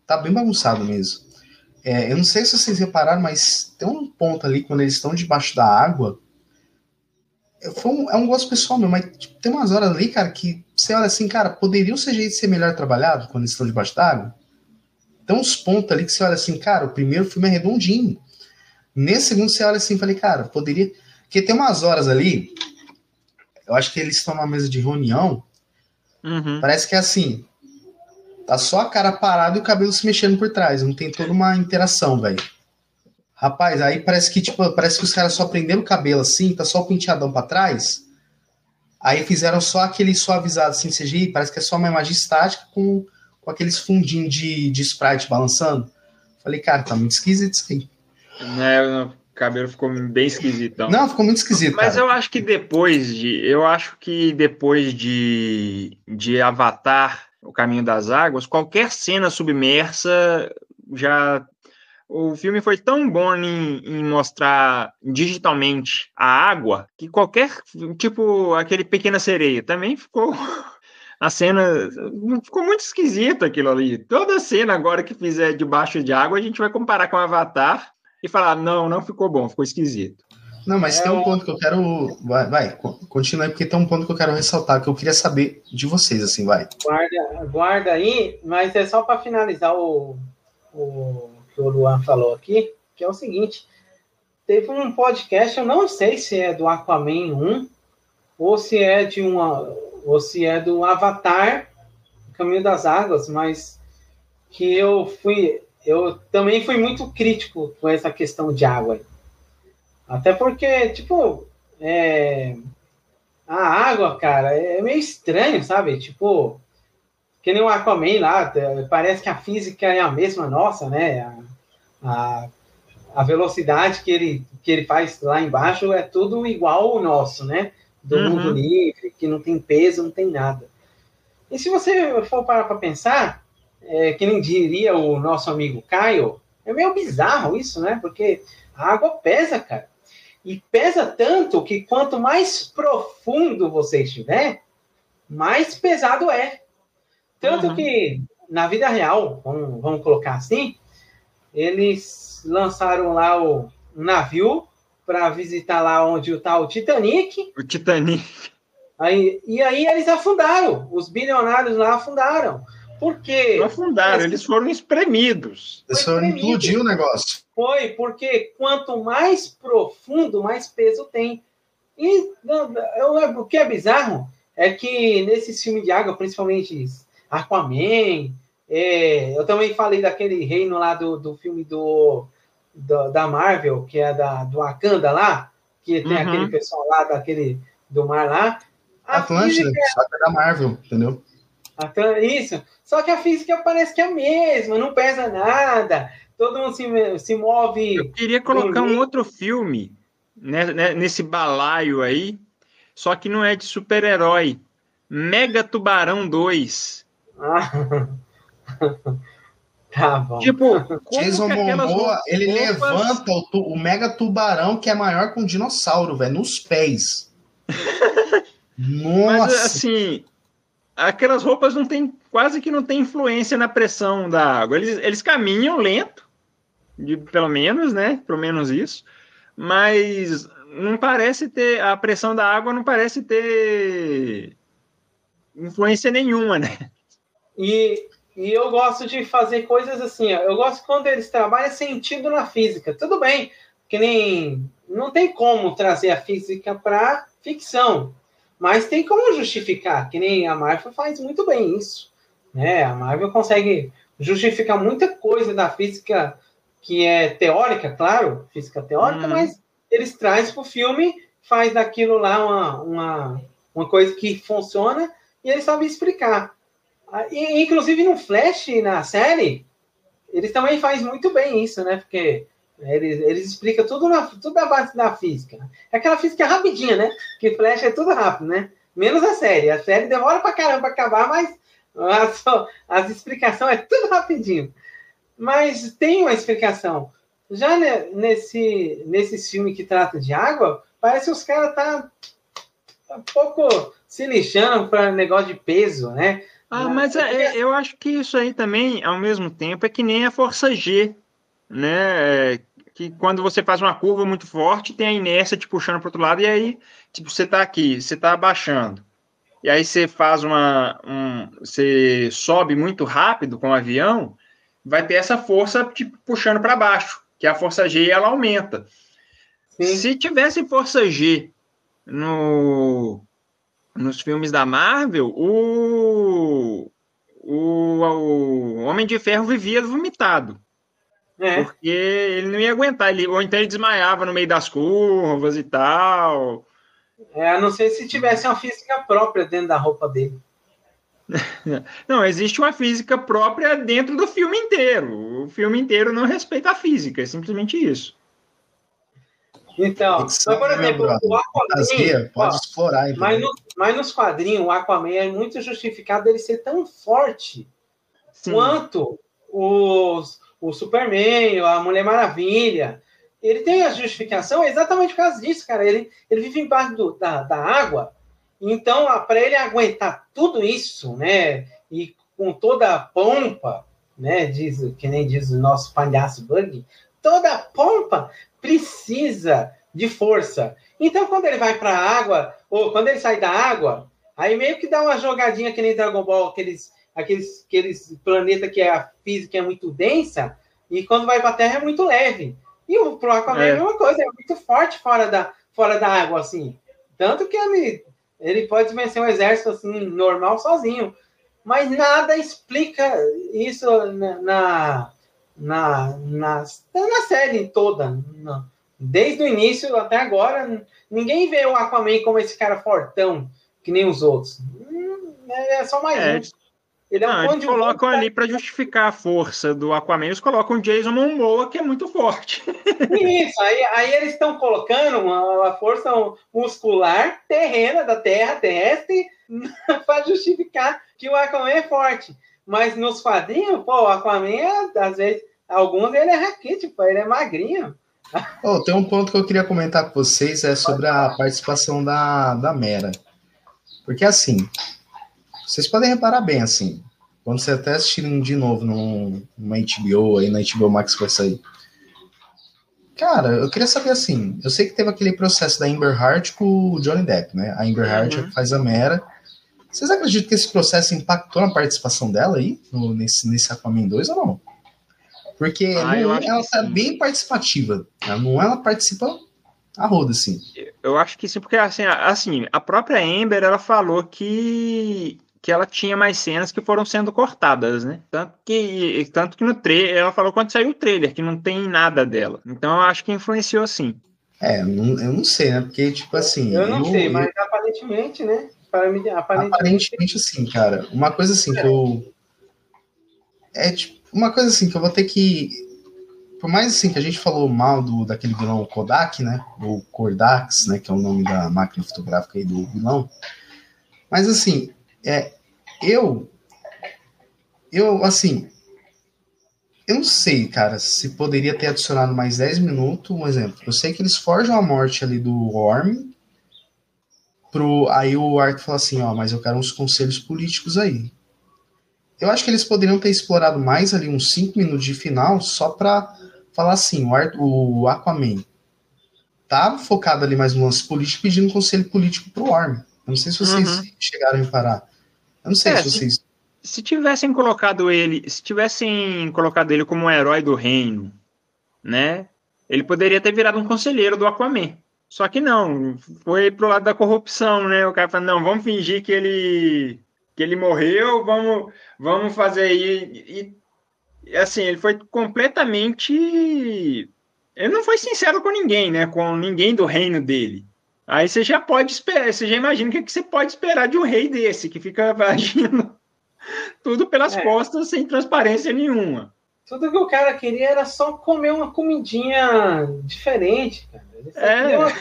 tá bem bagunçado mesmo. É, eu não sei se vocês repararam, mas tem um ponto ali quando eles estão debaixo da água. É, um, é um gosto pessoal meu, mas tipo, tem umas horas ali, cara, que você olha assim, cara, poderia o CGI ser melhor trabalhado quando eles estão debaixo da água? Tem uns pontos ali que você olha assim, cara, o primeiro filme é redondinho. Nesse segundo você olha assim e falei, cara, poderia. Porque tem umas horas ali, eu acho que eles estão numa mesa de reunião. Uhum. Parece que é assim. Tá só a cara parada e o cabelo se mexendo por trás. Não tem toda uma interação, velho. Rapaz, aí parece que, tipo, parece que os caras só prenderam o cabelo assim, tá só o penteadão pra trás. Aí fizeram só aquele suavizado assim, CGI, parece que é só uma imagem estática com com aqueles fundinhos de, de Sprite balançando. Falei, cara, tá muito esquisito isso aí. É, o cabelo ficou bem esquisito. Não, ficou muito esquisito. Mas cara. eu acho que depois de. Eu acho que depois de, de Avatar, O Caminho das Águas, qualquer cena submersa já. O filme foi tão bom em, em mostrar digitalmente a água que qualquer. Tipo, aquele Pequena Sereia também ficou a cena ficou muito esquisito aquilo ali. Toda cena agora que fizer debaixo de água, a gente vai comparar com o Avatar e falar, não, não ficou bom, ficou esquisito. Não, mas é tem um ponto que eu quero. Vai, vai, continua aí, porque tem um ponto que eu quero ressaltar, que eu queria saber de vocês, assim, vai. Guarda, guarda aí, mas é só para finalizar o, o que o Luan falou aqui, que é o seguinte: teve um podcast, eu não sei se é do Aquaman 1 ou se é de uma ou se é do Avatar Caminho das Águas, mas que eu fui, eu também fui muito crítico com essa questão de água. Até porque, tipo, é, a água, cara, é meio estranho, sabe? Tipo, que nem o Aquaman lá, parece que a física é a mesma nossa, né? A, a, a velocidade que ele, que ele faz lá embaixo é tudo igual ao nosso, né? Do Uhum. mundo livre, que não tem peso, não tem nada. E se você for parar para pensar, é, que nem diria o nosso amigo Caio, é meio bizarro isso, né? Porque a água pesa, cara. E pesa tanto que quanto mais profundo você estiver, mais pesado é. Tanto Uhum. que na vida real, vamos, vamos colocar assim, eles lançaram lá o um navio para visitar lá onde está o Titanic. O Titanic. Aí, e aí eles afundaram. Os bilionários lá afundaram. Por quê? Não afundaram, eles foram espremidos. Isso Foi tremido. implodiu o negócio. Foi porque quanto mais profundo, mais peso tem. E não, eu- o que é bizarro é que nesse filme de água, principalmente Aquaman, é, eu também falei daquele reino lá do, do filme do, do- da Marvel, que é da, do Wakanda lá, que tem Uhum. aquele pessoal lá daquele do mar lá. A Atlântida, física- só que é da Marvel, entendeu? Isso. Só que a física parece que é a mesma, não pesa nada. Todo mundo se, se move. Eu queria colocar um outro filme né, né, nesse balaio aí, só que não é de super-herói. Mega Tubarão 2. Ah. tá bom. Tipo, Jason Momoa, roupas- ele levanta o, tu- o mega tubarão que é maior que um dinossauro, velho, nos pés. Mas Nossa, assim, aquelas roupas não tem quase que não tem influência na pressão da água. Eles, eles caminham lento, de, pelo menos, né? Pelo menos isso. Mas não parece ter a pressão da água não parece ter influência nenhuma, né? E, e eu gosto de fazer coisas assim. ó. Eu gosto quando eles trabalham sentido na física. Tudo bem, que nem. Não tem como trazer a física para ficção. Mas tem como justificar, que nem a Marvel faz muito bem isso. Né? A Marvel consegue justificar muita coisa da física que é teórica, claro, física teórica, Uhum. mas eles trazem para o filme, faz daquilo lá uma, uma, uma coisa que funciona e eles sabem explicar. Ah, e, Inclusive no Flash, na série, eles também fazem muito bem isso, né? Porque eles, eles explicam tudo, na, tudo da base da física. É aquela física rapidinha, né? Que Flash é tudo rápido, né? Menos a série. A série demora pra caramba pra acabar, mas as, as explicações é tudo rapidinho. Mas tem uma explicação. Já ne- nesse, nesse filme que trata de água, parece que os caras tá, tá um pouco se lixando para negócio de peso, né? Ah, Não, mas porque- é- eu acho que isso aí também, ao mesmo tempo, é que nem a força G, né? É, Que quando você faz uma curva muito forte, tem a inércia te puxando para outro lado, e aí, tipo, você tá aqui, você tá abaixando. E aí você faz uma. Um, você sobe muito rápido com o avião, vai ter essa força te puxando para baixo, que a força G ela aumenta. Sim. Se tivesse força G no, nos filmes da Marvel, o, o, o Homem de Ferro vivia vomitado, É. porque ele não ia aguentar, ele, ou então ele desmaiava no meio das curvas e tal. É, a não ser se tivesse uma física própria dentro da roupa dele. Não, existe uma física própria dentro do filme inteiro. O filme inteiro não respeita a física, é simplesmente isso. Então, Ficção, mas, por né, exemplo, o Aquaman, pode ó, explorar, mas, entendeu? no, mas nos quadrinhos, o Aquaman é muito justificado dele ser tão forte Sim. quanto os, o Superman, a Mulher Maravilha. Ele tem a justificação exatamente por causa disso, cara. Ele, ele vive embaixo do, da, da água, então para ele aguentar tudo isso, né? E com toda a pompa, né? Diz, que nem diz o nosso palhaço Bug, toda a pompa precisa de força. Então, quando ele vai para a água, ou quando ele sai da água, aí meio que dá uma jogadinha que nem Dragon Ball, aqueles aqueles, aqueles planetas que a física é muito densa, e quando vai para a Terra é muito leve. E o pro Aquaman é. É. a mesma coisa, é muito forte fora da, fora da água, assim. Tanto que ele, ele pode vencer um exército assim, normal sozinho. Mas nada explica isso na, na, na, na, na série toda. Na- desde o início até agora, ninguém vê o Aquaman como esse cara fortão, que nem os outros. Hum, É só mais É, um. Ele é um não, eles colocam ali para justificar a força do Aquaman, eles colocam o Jason Momoa, que é muito forte. Isso, aí, aí eles estão colocando uma, uma, força muscular terrena da Terra, terrestre, para justificar que o Aquaman é forte. Mas nos quadrinhos, pô, o Aquaman, é, às vezes, alguns ele é raquítico, ele é magrinho. Oh, tem um ponto que eu queria comentar com vocês, é sobre a participação da, da Mera. Porque assim, vocês podem reparar bem, assim, quando você até assistirem de novo num, numa HBO, aí na HBO Max vai sair. Cara, eu queria saber assim, eu sei que teve aquele processo da Amber Heard com o Johnny Depp, né? A Amber Heard uhum. faz a Mera. Vocês acreditam que esse processo impactou na participação dela aí, no, nesse, nesse Aquaman 2 ou não? Porque ah, não, ela tá sim. bem participativa. Ela não ela participa a roda, assim. Eu acho que sim, porque assim, assim, a própria Amber ela falou que que ela tinha mais cenas que foram sendo cortadas, né? Tanto que, tanto que no trailer, ela falou quando saiu o trailer, que não tem nada dela. Então eu acho que influenciou sim. É, não, eu não sei, né? Porque, tipo assim. Eu não eu, sei, mas aparentemente, né? Aparentemente, aparentemente sim, cara. Uma coisa assim que eu. É tipo, uma coisa assim que eu vou ter que. Por mais assim que a gente falou mal do, daquele vilão Kodak, né? Ou Kordax, né? Que é o nome da máquina fotográfica aí do vilão. Mas assim, é, eu, eu, assim, eu não sei, cara, se poderia ter adicionado mais 10 minutos, um exemplo. Eu sei que eles forjam a morte ali do Orm, pro, aí o Arthur fala assim, ó, mas eu quero uns conselhos políticos aí. Eu acho que eles poderiam ter explorado mais ali uns 5 minutos de final, só pra falar assim, o, Arthur, o Aquaman tá focado ali mais no lance político, pedindo conselho político pro Orm. Eu não sei se vocês uhum. chegaram a reparar. Eu não sei é, se vocês. Se, se, tivessem colocado ele, se tivessem colocado ele como um herói do reino, né? Ele poderia ter virado um conselheiro do Aquaman. Só que não, foi pro lado da corrupção, né? O cara falou, não, vamos fingir que ele que ele morreu, vamos vamos fazer aí e, e assim, ele foi completamente ele não foi sincero com ninguém, né? Com ninguém do reino dele. Aí você já pode esperar, você já imagina o que, que você pode esperar de um rei desse, que fica agindo tudo pelas é. costas sem transparência nenhuma. Tudo que o cara queria era só comer uma comidinha diferente, cara. Ele só, é. queria, uma...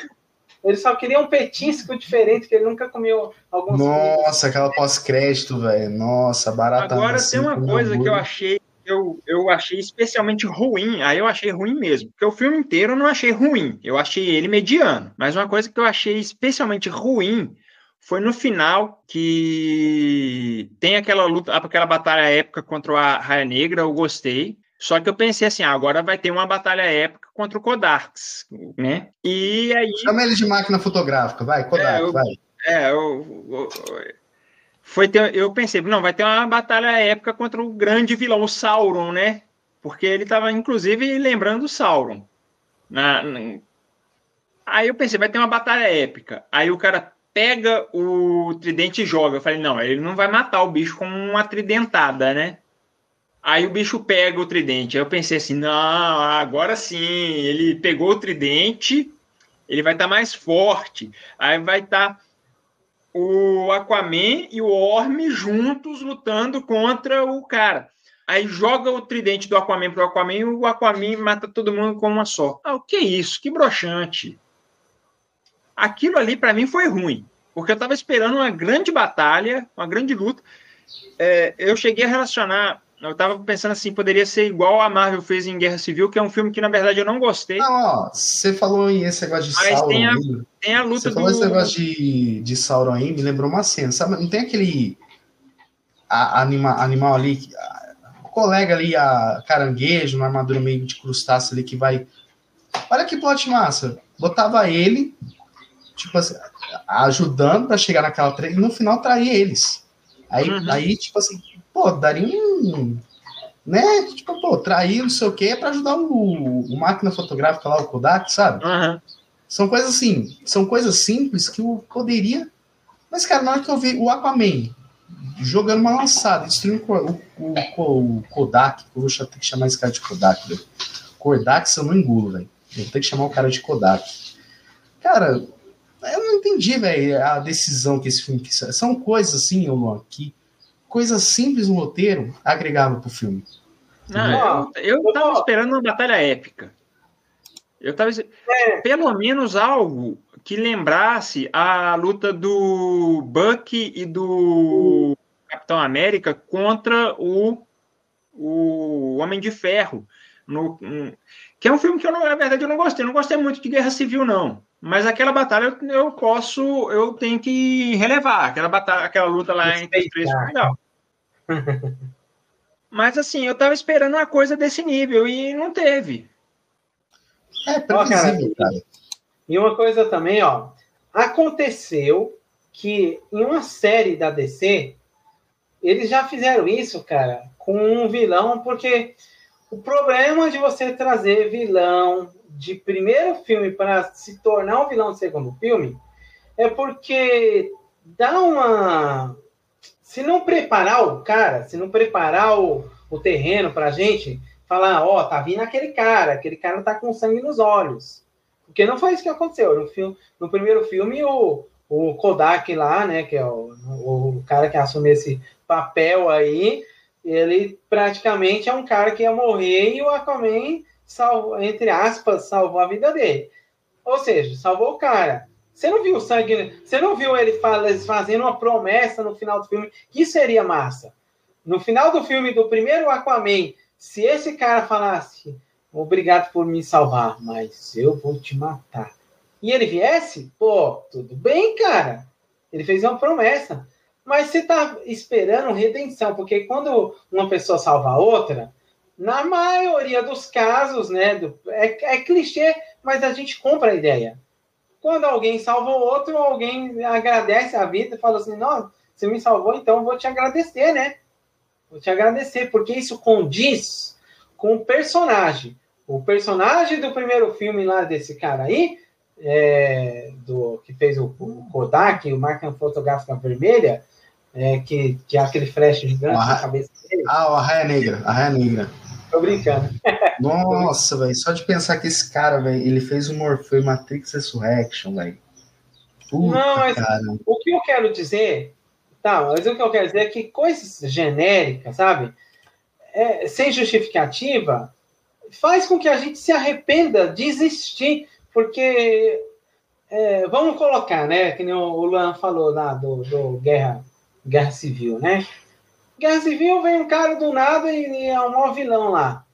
ele só queria um petisco diferente, que ele nunca comeu algumas Nossa, aquela pós-crédito, velho. Nossa, barata. Agora assim, tem uma coisa que eu achei eu, eu achei especialmente ruim, aí eu achei ruim mesmo. Porque o filme inteiro eu não achei ruim, eu achei ele mediano. Mas uma coisa que eu achei especialmente ruim foi no final que tem aquela luta, aquela batalha épica contra a Raia Negra, eu gostei. Só que eu pensei assim, ah, agora vai ter uma batalha épica contra o Kodarks, né? E aí... Chama ele de máquina fotográfica, vai, Kodak, é, eu, vai. É, eu, eu, foi ter, eu pensei, não, vai ter uma batalha épica contra o grande vilão, o Sauron, né? Porque ele estava, inclusive, lembrando o Sauron. Na, na... Aí eu pensei, vai ter uma batalha épica. Aí o cara pega o tridente e joga. Eu falei, não, ele não vai matar o bicho com uma tridentada, né? Aí o bicho pega o tridente. Aí eu pensei assim, não, agora sim, ele pegou o tridente, ele vai estar tá mais forte. Aí vai estar. Tá o Aquaman e o Orm juntos lutando contra o cara. Aí joga o tridente do Aquaman pro Aquaman e o Aquaman mata todo mundo com uma só. Ah, o que é isso? Que broxante. Aquilo ali para mim foi ruim, porque eu estava esperando uma grande batalha, uma grande luta. É, eu cheguei a relacionar eu tava pensando assim, poderia ser igual a Marvel fez em Guerra Civil, que é um filme que na verdade eu não gostei. Não, você falou em esse negócio de Mas Sauron. Tem a, tem a luta você do. falou esse negócio de, de Sauron aí, me lembrou uma cena. Sabe, não tem aquele a, anima, animal ali, o colega ali, a caranguejo, uma armadura meio de crustáceo ali que vai. Olha que plot massa. Botava ele, tipo assim, ajudando para chegar naquela treta, e no final traía eles. Aí, uhum. aí, tipo assim, pô, daria um. Né? Tipo, pô, trair não sei o quê para ajudar o, o, máquina fotográfica lá, o Kodak, sabe? Uhum. São coisas assim, são coisas simples que eu poderia. Mas, cara, na hora que eu vi o Aquaman jogando uma lançada, destruindo o, o, o, o Kodak, eu vou ter que chamar esse cara de Kodak, velho. Kodak, se eu não engulo, velho. Eu vou ter que chamar o cara de Kodak. Cara, eu não entendi, velho, a decisão que esse filme quis. São coisas assim, Luan, que coisa simples no roteiro agregava pro filme. Não, eu, eu tava esperando uma batalha épica. Eu tava é. pelo menos algo que lembrasse a luta do Buck e do Capitão América contra o, o Homem de Ferro. No, um, que é um filme que eu, não, na verdade, eu não gostei. Eu não gostei muito de Guerra Civil, não. Mas aquela batalha eu, eu posso, eu tenho que relevar. Aquela batalha, aquela luta lá entre os três legal. Mas assim, eu tava esperando uma coisa desse nível e não teve. É previsível, cara. E uma coisa também, ó. Aconteceu que em uma série da DC, eles já fizeram isso, cara, com um vilão, porque o problema de você trazer vilão de primeiro filme para se tornar um vilão de segundo filme é porque dá uma. Se não preparar o cara, se não preparar o, o terreno para a gente, falar: Ó, oh, tá vindo aquele cara, aquele cara tá com sangue nos olhos. Porque não foi isso que aconteceu. No, filme, no primeiro filme, o, o Kodak lá, né, que é o, o cara que assume esse papel aí, ele praticamente é um cara que ia morrer e o Aquaman, salvo, entre aspas, salvou a vida dele. Ou seja, salvou o cara. Você não viu o sangue, você não viu ele fazendo uma promessa no final do filme que seria massa. No final do filme do primeiro Aquaman, se esse cara falasse obrigado por me salvar, mas eu vou te matar. E ele viesse, pô, tudo bem, cara. Ele fez uma promessa. Mas você está esperando redenção, porque quando uma pessoa salva a outra, na maioria dos casos, né, do, é, é clichê, mas a gente compra a ideia. Quando alguém salva o outro, alguém agradece a vida e fala assim: não, você me salvou, então vou te agradecer, né? Vou te agradecer, porque isso condiz com o personagem. O personagem do primeiro filme lá desse cara aí, é, do que fez o, o Kodak, o máquina fotográfica vermelha, é, que, que é aquele flash gigante na cabeça dele. Ah, o Arraia Negra, Arraia Negra. Tô brincando. Nossa, velho, só de pensar que esse cara, velho, ele fez o Morpheus Matrix Resurrection, velho. Não, mas cara. o que eu quero dizer, tá, mas o que eu quero dizer é que coisas genéricas, sabe, é, sem justificativa, faz com que a gente se arrependa de existir, porque é, vamos colocar, né, que nem o Luan falou lá do, do Guerra Guerra Civil, né? Guerra Civil vem um cara do nada e, é um maior vilão lá.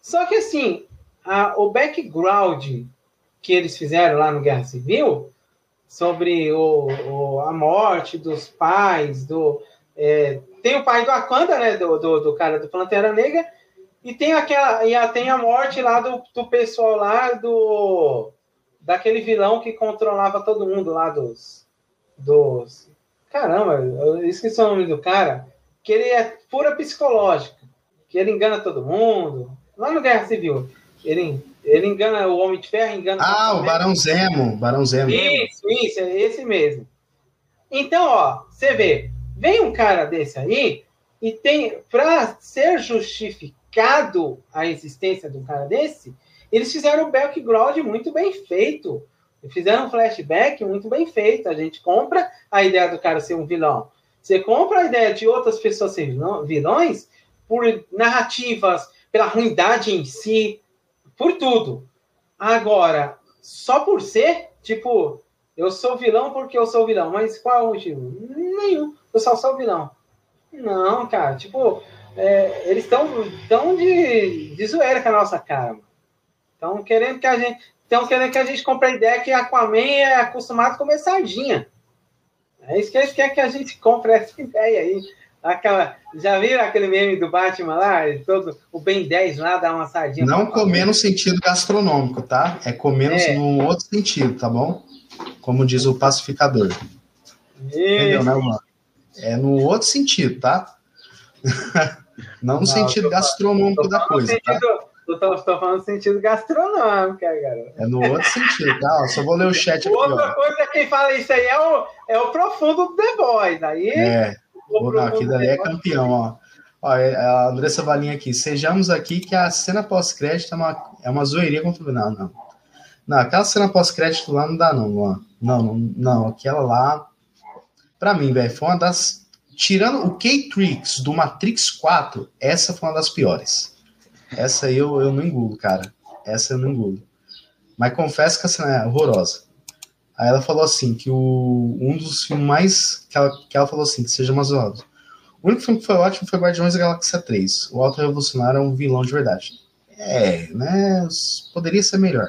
Só que assim, a, o background que eles fizeram lá no Guerra Civil sobre o, o a morte dos pais, do é, tem o pai do Akanda, né, do, do, do, cara do Pantera Negra, e tem aquela e a, tem a morte lá do, do pessoal lá do daquele vilão que controlava todo mundo lá dos dos Caramba, eu esqueci o nome do cara. Que ele é pura psicológica. Que ele engana todo mundo. Lá no Guerra Civil. Ele, ele engana o Homem de Ferro, engana. Ah, o Barão Zemo. Barão Zemo. Isso, isso, é esse mesmo. Então, ó, você vê, vem um cara desse aí e tem, para ser justificado a existência de um cara desse, eles fizeram um background muito bem feito. Fizeram um flashback muito bem feito. A gente compra a ideia do cara ser um vilão. Você compra a ideia de outras pessoas serem vilões por narrativas, pela ruindade em si, por tudo. Agora, só por ser, tipo, eu sou vilão porque eu sou vilão, mas qual é o motivo? Nenhum. Eu só sou vilão. Não, cara, tipo, é, eles estão tão de, de zoeira com a nossa cara. Estão querendo que a gente. Estão querendo que a gente compre a ideia que Aquaman é acostumado a comer sardinha. É isso que eles querem que a gente compre essa ideia aí. Aquela, já viram aquele meme do Batman lá? Todo, o Ben 10 lá dá uma sardinha. Não comer no sentido gastronômico, tá? É comer é. num outro sentido, tá bom? Como diz o pacificador. Isso. Entendeu, né, mano? É no outro sentido, tá? Não no Não, sentido gastronômico da coisa, tá? sentido, tá? Estou falando no sentido gastronômico, cara. É no outro sentido, tá? só vou ler o chat aqui. Outra ó. coisa, quem fala isso aí é o, é o profundo do The Boys. Aí, é, o não, aqui dali é campeão, ó. ó. É, a Andressa Valinha aqui. Sejamos aqui que a cena pós-crédito é uma, é uma zoeirinha contra o. Não, não. Não, aquela cena pós-crédito lá não dá, não, Luan. Não, não, não. Aquela lá, pra mim, velho, foi uma das. tirando o K-Trix do Matrix 4, essa foi uma das piores. Essa eu, eu não engulo, cara. Essa eu não engulo. Mas confesso que a cena é horrorosa. Aí ela falou assim, que o, um dos filmes mais... Que ela, que ela falou assim, que seja mais zoado. O único filme que foi ótimo foi Guardiões da Galáxia 3. O Alto Revolucionário é um vilão de verdade. É, né? Poderia ser melhor.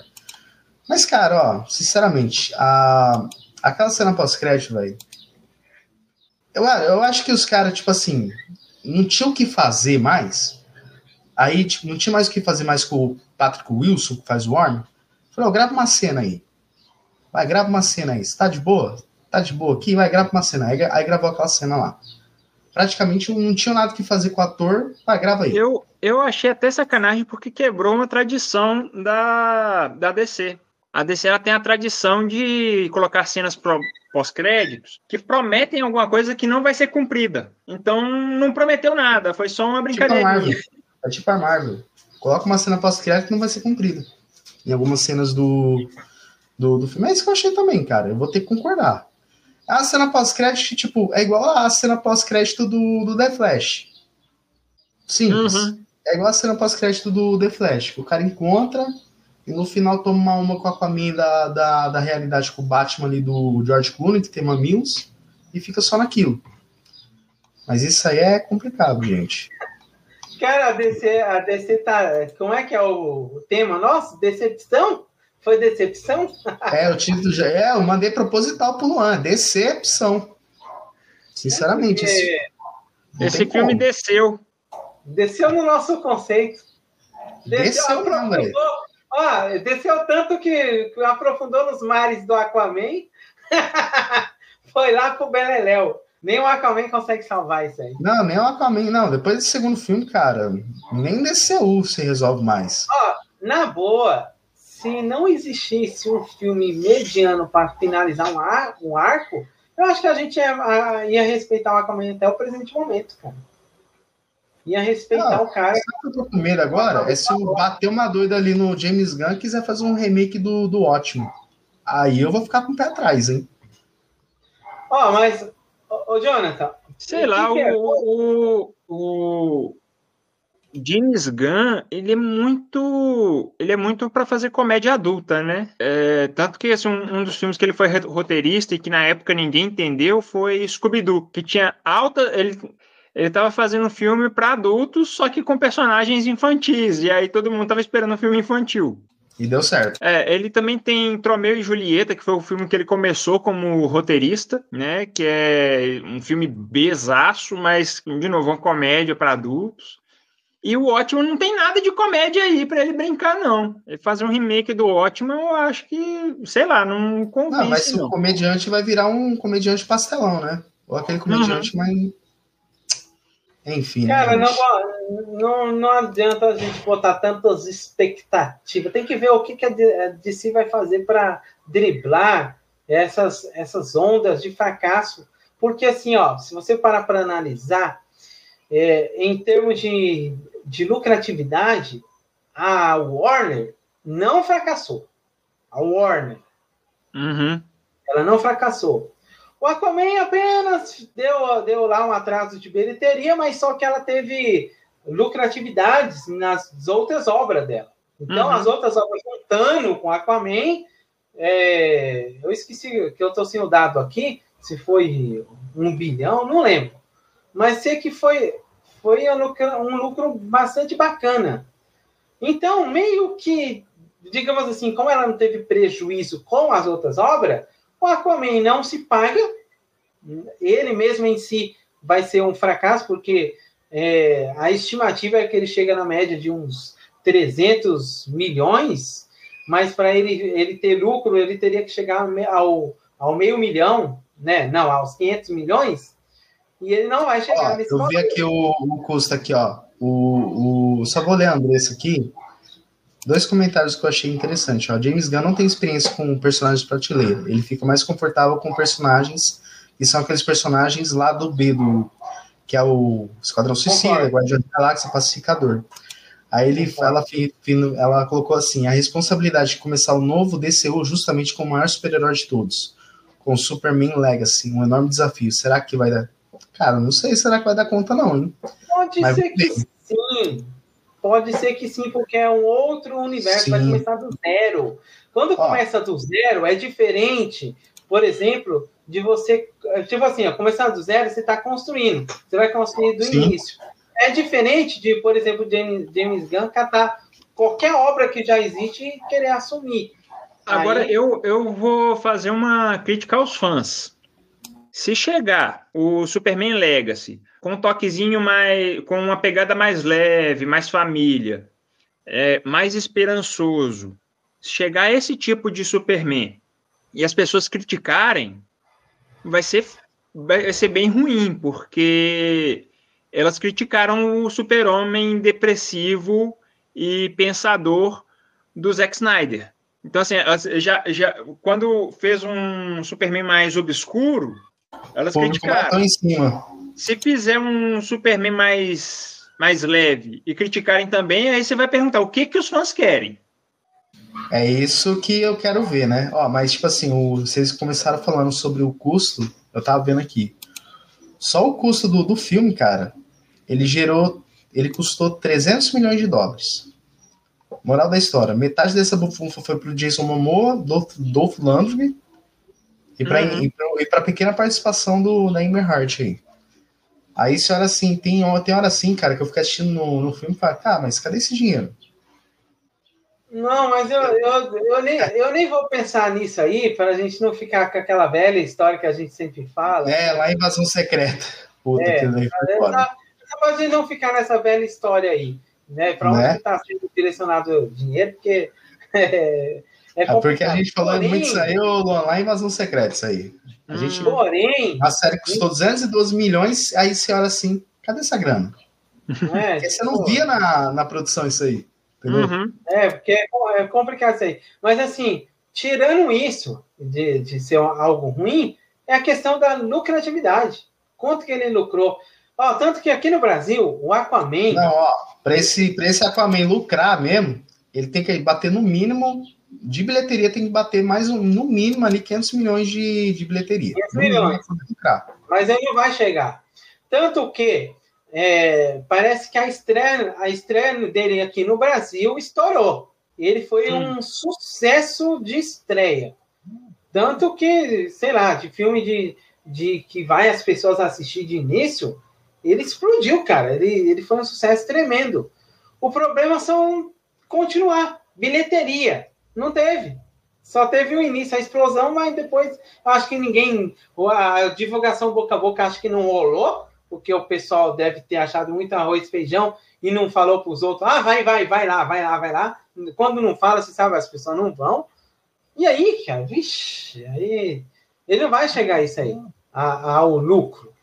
Mas, cara, ó, sinceramente, a, aquela cena pós-crédito, velho. Eu, eu acho que os caras, tipo assim, não tinham o que fazer mais. Aí, tipo, não tinha mais o que fazer mais com o Patrick Wilson, que faz o Warner. Falou, grava uma cena aí. Vai, grava uma cena aí. Você tá de boa? Tá de boa aqui? Vai, grava uma cena. Aí, aí gravou aquela cena lá. Praticamente não tinha nada que fazer com o ator. Vai, grava aí. Eu, eu achei até sacanagem porque quebrou uma tradição da, da DC. A DC ela tem a tradição de colocar cenas pós-créditos que prometem alguma coisa que não vai ser cumprida. Então não prometeu nada, foi só uma brincadeira. Tipo é tipo a Marvel. Coloca uma cena pós-crédito que não vai ser cumprida. Em algumas cenas do, do, do filme. É isso que eu achei também, cara. Eu vou ter que concordar. A cena pós-crédito, tipo, é igual a cena pós-crédito do, do The Flash. Simples. Uhum. É igual a cena pós-crédito do The Flash. O cara encontra e no final toma uma com a Aquaman da, da, da realidade com o Batman ali do George Clooney, que tem mamilos, e fica só naquilo. Mas isso aí é complicado, gente. Cara, a DC, a DC tá. Como é que é o, tema nosso? Decepção? Foi decepção? É, o título já é, eu mandei proposital pro Luan, decepção. Sinceramente. É esse filme como. desceu. Desceu no nosso conceito. Desceu, desceu não, Ó, desceu tanto que, que aprofundou nos mares do Aquaman. Foi lá pro Beleléu. Nem o Aquaman consegue salvar isso aí. Não, nem o Aquaman, não. Depois desse segundo filme, cara, nem DCU se resolve mais. Ó, na boa, se não existisse um filme mediano para finalizar um, ar, um arco, eu acho que a gente ia, ia respeitar o Aquaman até o presente momento, cara ia respeitar o cara. Sabe o que eu tô com medo agora? É se eu bater uma doida ali no James Gunn e quiser fazer um remake do, do ótimo. Aí eu vou ficar com o pé atrás, hein? Ó, oh, mas, ô, Jonathan. Sei lá, o, é? o, o James Gunn, ele é muito. Ele é muito para fazer comédia adulta, né? É, tanto que assim, um, um, dos filmes que ele foi roteirista e que na época ninguém entendeu foi Scooby-Doo, que tinha alta. Ele, ele estava fazendo um filme para adultos, só que com personagens infantis. E aí todo mundo estava esperando um filme infantil. E deu certo. É, ele também tem Tromeu e Julieta, que foi o filme que ele começou como roteirista, né? Que é um filme besaço, mas, de novo, uma comédia para adultos. E o Ótimo não tem nada de comédia aí para ele brincar, não. Ele fazer um remake do Ótimo, eu acho que, sei lá, não convence. Não, mas o comediante vai virar um comediante pastelão, né? Ou aquele comediante uhum. mais enfim. Né, Cara, não, não, não adianta a gente botar tantas expectativas. Tem que ver o que, que a DC vai fazer para driblar essas, essas ondas de fracasso. Porque, assim, ó, se você parar para analisar, é, em termos de, de lucratividade, a Warner não fracassou. A Warner. Uhum. Ela não fracassou. O Aquaman apenas deu, deu lá um atraso de bilheteria, mas só que ela teve lucratividades nas outras obras dela. Então, uhum. as outras obras juntando com Aquaman, é, eu esqueci que eu estou sem o dado aqui, se foi um bilhão, não lembro. Mas sei que foi, foi um lucro, um lucro bastante bacana. Então, meio que, digamos assim, como ela não teve prejuízo com as outras obras, o Aquaman não se paga, ele mesmo em si vai ser um fracasso, porque é, a estimativa é que ele chega na média de uns 300 milhões, mas para ele, ele ter lucro, ele teria que chegar ao, ao meio milhão, né? Não, aos 500 milhões, e ele não vai chegar ó, nesse Eu vi aqui o, o custo aqui, ó. O, o, só vou ler, Andressa, aqui dois comentários que eu achei interessante. Ó. James Gunn não tem experiência com personagens prateleira. Ele fica mais confortável com personagens que são aqueles personagens lá do B, do, que é o Esquadrão Suicida, Guardião da Galáxia, Pacificador. Aí ele fala, ela colocou assim: a responsabilidade de começar o novo DCU justamente com o maior super-herói de todos, com o Superman Legacy, um enorme desafio. Será que vai dar? cara, não sei se será que vai dar conta, não, hein? Pode Mas ser que sim. Pode ser que sim, porque é um outro universo, sim. vai começar do zero. Quando ó. começa do zero, é diferente, por exemplo, de você. Tipo assim, ó, começar do zero, você está construindo. Você vai construir do sim. início. É diferente de, por exemplo, James, James Gunn catar qualquer obra que já existe e querer assumir. Agora, Aí... eu, eu vou fazer uma crítica aos fãs. Se chegar o Superman Legacy com um toquezinho mais. com uma pegada mais leve, mais família, é, mais esperançoso, chegar esse tipo de Superman e as pessoas criticarem, vai ser, vai ser bem ruim, porque elas criticaram o super-homem depressivo e pensador do Zack Snyder. Então, assim, já, já, quando fez um Superman mais obscuro, elas criticaram. Em cima. Se fizer um Superman mais, mais leve e criticarem também, aí você vai perguntar o que, que os fãs querem. É isso que eu quero ver, né? Ó, mas, tipo assim, o, vocês começaram falando sobre o custo, eu tava vendo aqui. Só o custo do, do filme, cara, ele gerou, ele custou 300 milhões de dólares. Moral da história, metade dessa bufunfa foi pro Jason Momoa, Dolph, Dolph Lundgren e para uhum. e pra pequena participação do da Amber Hart aí. Aí, se olha assim, tem, tem hora assim, cara, que eu fico assistindo no, no filme e falo, tá, mas cadê esse dinheiro? Não, mas eu, eu, eu, nem, eu nem vou pensar nisso aí, para a gente não ficar com aquela velha história que a gente sempre fala. É, lá invasão secreta. Puta, é, que a gente não ficar nessa velha história aí, né? Para onde né? está sendo direcionado o dinheiro, porque é, é, é porque a gente falou muito isso aí, lá invasão secreta, isso aí. A gente, hum. Porém, a série custou 212 milhões, aí você olha assim, cadê essa grana? É, porque você não via na, na produção isso aí. Uhum. É, porque é, é complicado isso aí. Mas assim, tirando isso de, de ser algo ruim, é a questão da lucratividade. Quanto que ele lucrou? Ó, tanto que aqui no Brasil, o Aquaman. Não, ó, para esse, esse Aquaman lucrar mesmo, ele tem que bater no mínimo. De bilheteria tem que bater mais um, no mínimo ali 500 milhões de, de bilheteria. 500 milhões. Mas ele não vai chegar. Tanto que é, parece que a estreia, a estreia dele aqui no Brasil estourou. Ele foi Sim. um sucesso de estreia. Tanto que, sei lá, de filme de, de que vai as pessoas assistir de início, ele explodiu, cara. Ele, ele foi um sucesso tremendo. O problema são continuar. Bilheteria. Não teve. Só teve o início, a explosão, mas depois acho que ninguém. A divulgação boca a boca acho que não rolou, porque o pessoal deve ter achado muito arroz feijão e não falou para os outros: ah, vai, vai, vai lá, vai lá, vai lá. Quando não fala, você sabe, as pessoas não vão. E aí, cara, vixe, aí ele não vai chegar a isso aí, ao lucro.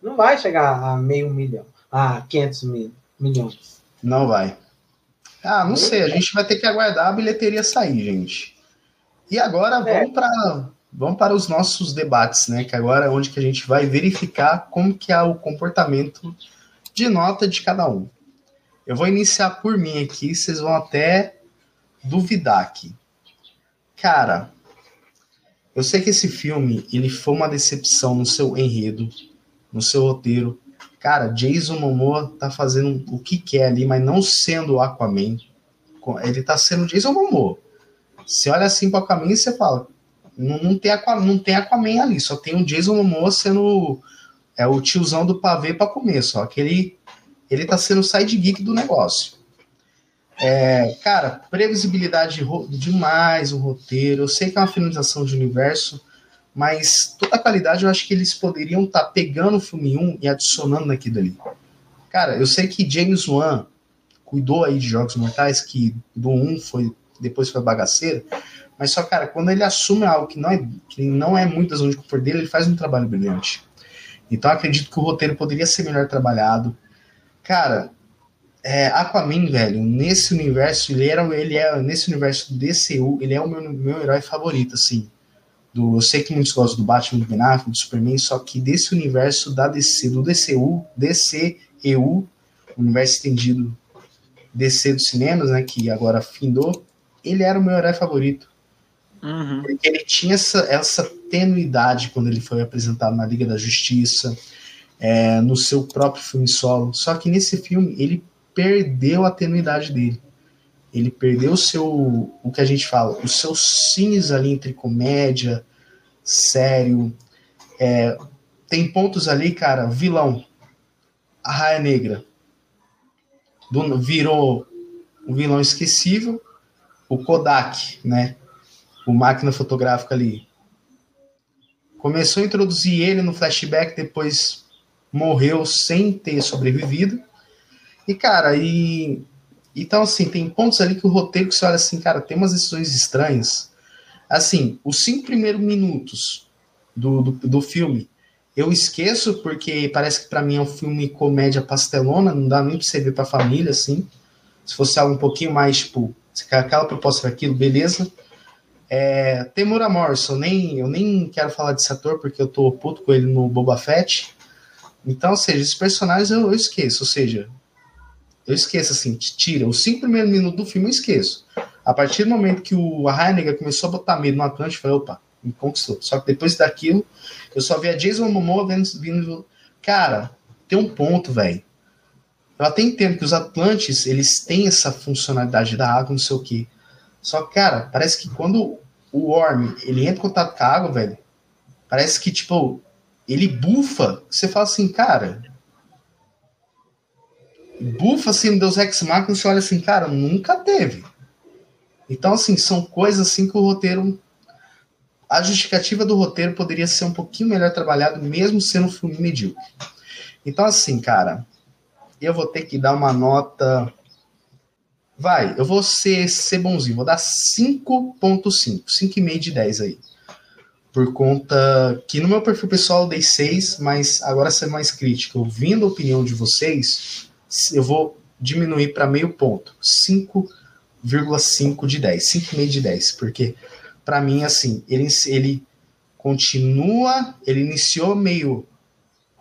Não vai chegar a meio milhão, a 500 mil, milhões. Não vai. Ah, não sei. A gente vai ter que aguardar a bilheteria sair, gente. E agora é. vamos para vamos para os nossos debates, né? Que agora é onde que a gente vai verificar como que é o comportamento de nota de cada um. Eu vou iniciar por mim aqui, vocês vão até duvidar aqui. Cara, eu sei que esse filme ele foi uma decepção no seu enredo, no seu roteiro. Cara, Jason Momoa tá fazendo o que quer ali, mas não sendo Aquaman. Ele tá sendo Jason Momoa. Você olha assim pro Aquaman e você fala, não, não, tem Aquaman, não tem Aquaman ali, só tem o Jason Momoa sendo é o tiozão do pavê para comer, só que ele, ele tá sendo side geek do negócio. É, cara, previsibilidade demais o roteiro. Eu sei que é uma finalização de universo, mas toda a qualidade eu acho que eles poderiam estar tá pegando o filme 1 e adicionando naquilo ali. Cara, eu sei que James Wan cuidou aí de Jogos Mortais, que do 1 foi, depois foi bagaceiro, mas só, cara, quando ele assume algo que não é, que não é muito da zona de conforto dele, ele faz um trabalho brilhante. Então acredito que o roteiro poderia ser melhor trabalhado. Cara, é, Aquaman, velho, nesse universo, ele era, ele é, nesse universo do DCU, ele é o meu, meu herói favorito, assim do, eu sei que muitos gostam do Batman, do Ben Affleck, do Superman, só que desse universo da DC, do DCU, DCEU, universo estendido DC dos cinemas, né, que agora findou, ele era o meu herói favorito. Uhum. Porque ele tinha essa, essa tenuidade quando ele foi apresentado na Liga da Justiça. é, no seu próprio filme solo. Só que nesse filme ele perdeu a tenuidade dele. Ele perdeu o seu, o que a gente fala, os seus cines ali entre comédia, sério. É, tem pontos ali, cara, vilão. A Raia Negra do, virou um vilão esquecível. O Kodak, né? O máquina fotográfica ali. Começou a introduzir ele no flashback, depois morreu sem ter sobrevivido. E, cara, e. Então, assim, tem pontos ali que o roteiro que você olha assim, cara, tem umas decisões estranhas. Assim, os cinco primeiros minutos do, do, do filme eu esqueço porque parece que para mim é um filme comédia pastelona, não dá nem pra você ver pra família, assim. Se fosse algo um pouquinho mais, tipo, aquela proposta daquilo, beleza. É, Temura Morrison, nem, eu nem quero falar desse ator porque eu tô puto com ele no Boba Fett. Então, ou seja, esses personagens eu, eu esqueço, ou seja, eu esqueço, assim, tira. Os cinco primeiros minutos do filme eu esqueço. A partir do momento que o Heineken começou a botar medo no Atlântico, eu falei, opa, me conquistou. Só que depois daquilo, eu só via Jason Momoa vendo, vindo. Cara, tem um ponto, velho. Eu até entendo que os Atlantes, eles têm essa funcionalidade da água, não sei o quê. Só que, cara, parece que quando o Worm, ele entra em contato com a água, velho, parece que, tipo, ele bufa. Você fala assim, cara, bufa assim no Deus Ex Machina, você olha assim, cara, nunca teve. Então, assim, são coisas assim que o roteiro. A justificativa do roteiro poderia ser um pouquinho melhor trabalhado, mesmo sendo um filme medíocre. Então, assim, cara, eu vou ter que dar uma nota. Vai, eu vou ser, ser bonzinho, vou dar 5.5, 5,5 de 10 aí. Por conta que no meu perfil pessoal eu dei 6, mas agora ser mais crítico, ouvindo a opinião de vocês, eu vou diminuir para meio ponto, 5,5 de 10, 5,5 de 10, porque para mim, assim, ele, ele continua, ele iniciou meio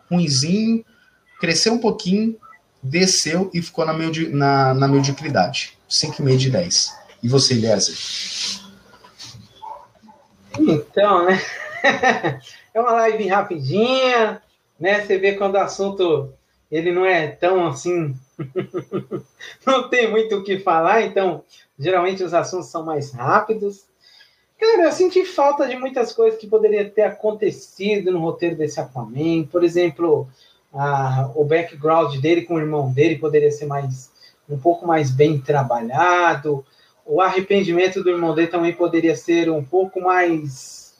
ruinzinho, cresceu um pouquinho, desceu e ficou na, medi na, na mediocridade, 5,5 de 10. E você, Eliezer? Então, né? é uma live rapidinha, né? Você vê quando o assunto ele não é tão assim, não tem muito o que falar, então geralmente os assuntos são mais rápidos. Cara, eu senti falta de muitas coisas que poderia ter acontecido no roteiro desse Aquaman. Por exemplo, a, o background dele com o irmão dele poderia ser mais um pouco mais bem trabalhado. O arrependimento do irmão dele também poderia ser um pouco mais,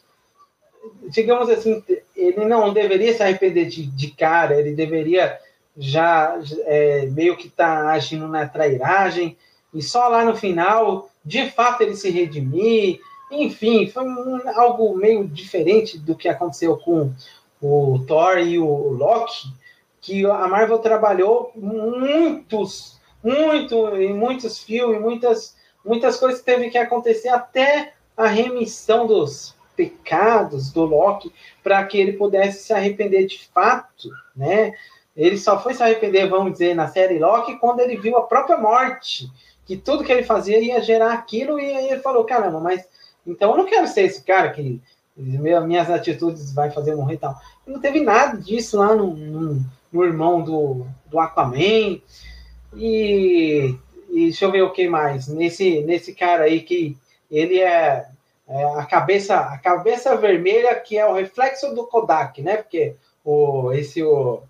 digamos assim, ele não deveria se arrepender de, de cara, ele deveria já é, meio que está agindo na trairagem, e só lá no final, de fato, ele se redimir. Enfim, foi um, algo meio diferente do que aconteceu com o Thor e o Loki, que a Marvel trabalhou muitos, muito, em muitos filmes, muitas, muitas coisas que teve que acontecer até a remissão dos pecados do Loki para que ele pudesse se arrepender de fato, né? Ele só foi se arrepender, vamos dizer, na série Loki, quando ele viu a própria morte, que tudo que ele fazia ia gerar aquilo, e aí ele falou: caramba, mas então eu não quero ser esse cara que minhas atitudes vai fazer morrer e tal. Não teve nada disso lá no, no, no irmão do, do Aquaman. E, e, deixa eu ver o que mais. Nesse, nesse cara aí que ele é, é, a cabeça a cabeça vermelha que é o reflexo do Kodak, né? Porque o, esse o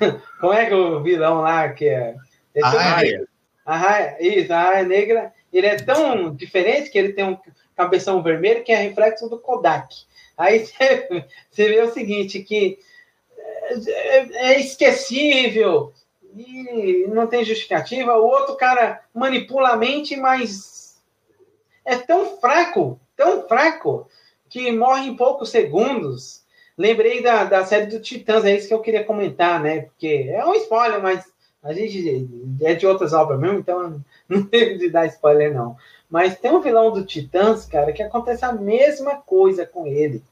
Como é que o vilão lá que é. é a raia. A raia, isso, a raia negra. Ele é tão diferente que ele tem um cabeção vermelho que é reflexo do Kodak. Aí você, vê o seguinte, que é, é esquecível e não tem justificativa. O outro cara manipula a mente, mas é tão fraco, tão fraco, que morre em poucos segundos. Lembrei da, da série do Titãs, é isso que eu queria comentar, né? Porque é um spoiler, mas a gente é de outras obras mesmo, então não teve de dar spoiler, não. Mas tem um vilão do Titãs, cara, que acontece a mesma coisa com ele.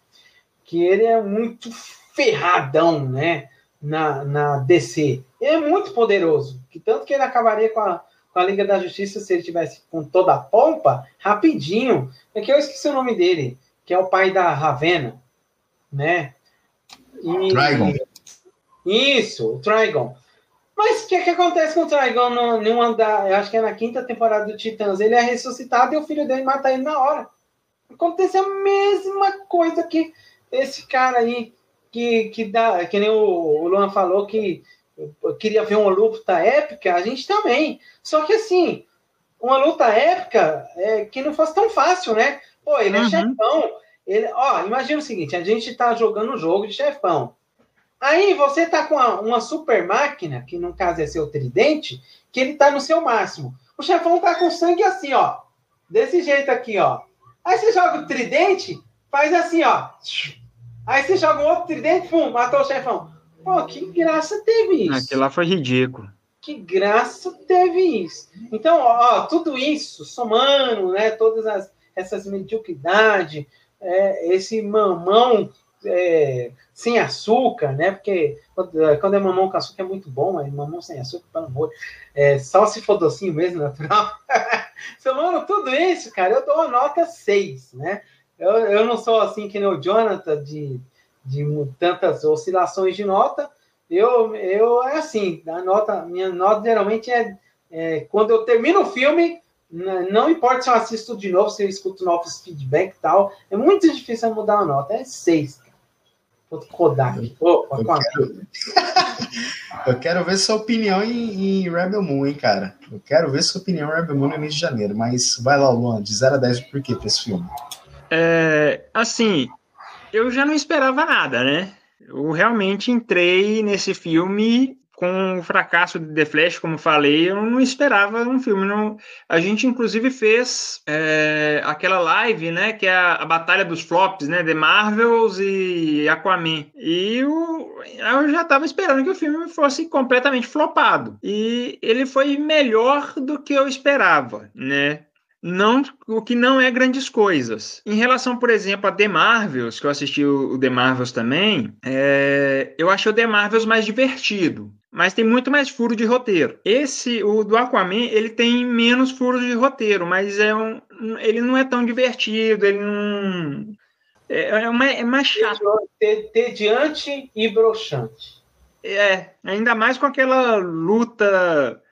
Que ele é muito ferradão, né? Na, na DC. Ele é muito poderoso. Que tanto que ele acabaria com a, com a Liga da Justiça se ele tivesse com toda a pompa, rapidinho. É que eu esqueci o nome dele, que é o pai da Ravena, né? E, Dragon. Isso, o Trigon. Mas o que, que acontece com o Trigon no, no andar? Eu acho que é na quinta temporada do Titãs. Ele é ressuscitado e o filho dele mata ele na hora. Acontece a mesma coisa que esse cara aí, que, que dá, que nem o, o Luan falou, que queria ver uma luta épica, a gente também. Só que assim, uma luta épica é, que não fosse tão fácil, né? Pô, ele é uhum. chefão. Ele, ó, imagina o seguinte: a gente tá jogando um jogo de chefão. Aí você tá com uma, uma, super máquina, que no caso é seu tridente, que ele tá no seu máximo. O chefão tá com sangue assim, ó. Desse jeito aqui, ó. Aí você joga o tridente, faz assim, ó. Aí você joga um outro tridente, pum, matou o chefão. Pô, que graça teve isso. Aquilo lá foi ridículo. Que graça teve isso. Então, ó, tudo isso, somando, né, todas as, essas mediocridades, é, esse mamão é, sem açúcar, né? Porque quando é mamão com açúcar é muito bom, mas mamão sem açúcar, pelo amor. É, só se for docinho mesmo, natural. Somando tudo isso, cara, eu dou uma nota 6, né? Eu, eu não sou assim que nem o Jonathan de, de tantas oscilações de nota. Eu, eu é assim, a nota, minha nota geralmente é, é quando eu termino o filme, não importa se eu assisto de novo, se eu escuto novos feedback e tal, é muito difícil mudar a nota. É 6, Kodak. Oh, eu, quero... eu quero ver sua opinião em, em, Rebel Moon, hein, cara. Eu quero ver sua opinião em Rebel Moon no mês de janeiro. Mas vai lá, Luan, de 0 a 10, por quê pra esse filme? É, assim, eu já não esperava nada, né? Eu realmente entrei nesse filme com o fracasso de The Flash, como falei, eu não esperava um filme. Não... A gente, inclusive, fez é, aquela live, né, que é a, a, Batalha dos Flops, né, The Marvels e Aquaman. E eu, eu já estava esperando que o filme fosse completamente flopado. E ele foi melhor do que eu esperava, né? Não o que não é grandes coisas. Em relação, por exemplo, a The Marvels, que eu assisti o, The Marvels também, é, eu achei o The Marvels mais divertido. Mas tem muito mais furo de roteiro. Esse, o do Aquaman, ele tem menos furos de roteiro, mas é um, ele não é tão divertido, ele não. É, é, uma, é mais chato. Tediante e broxante. É, ainda mais com aquela luta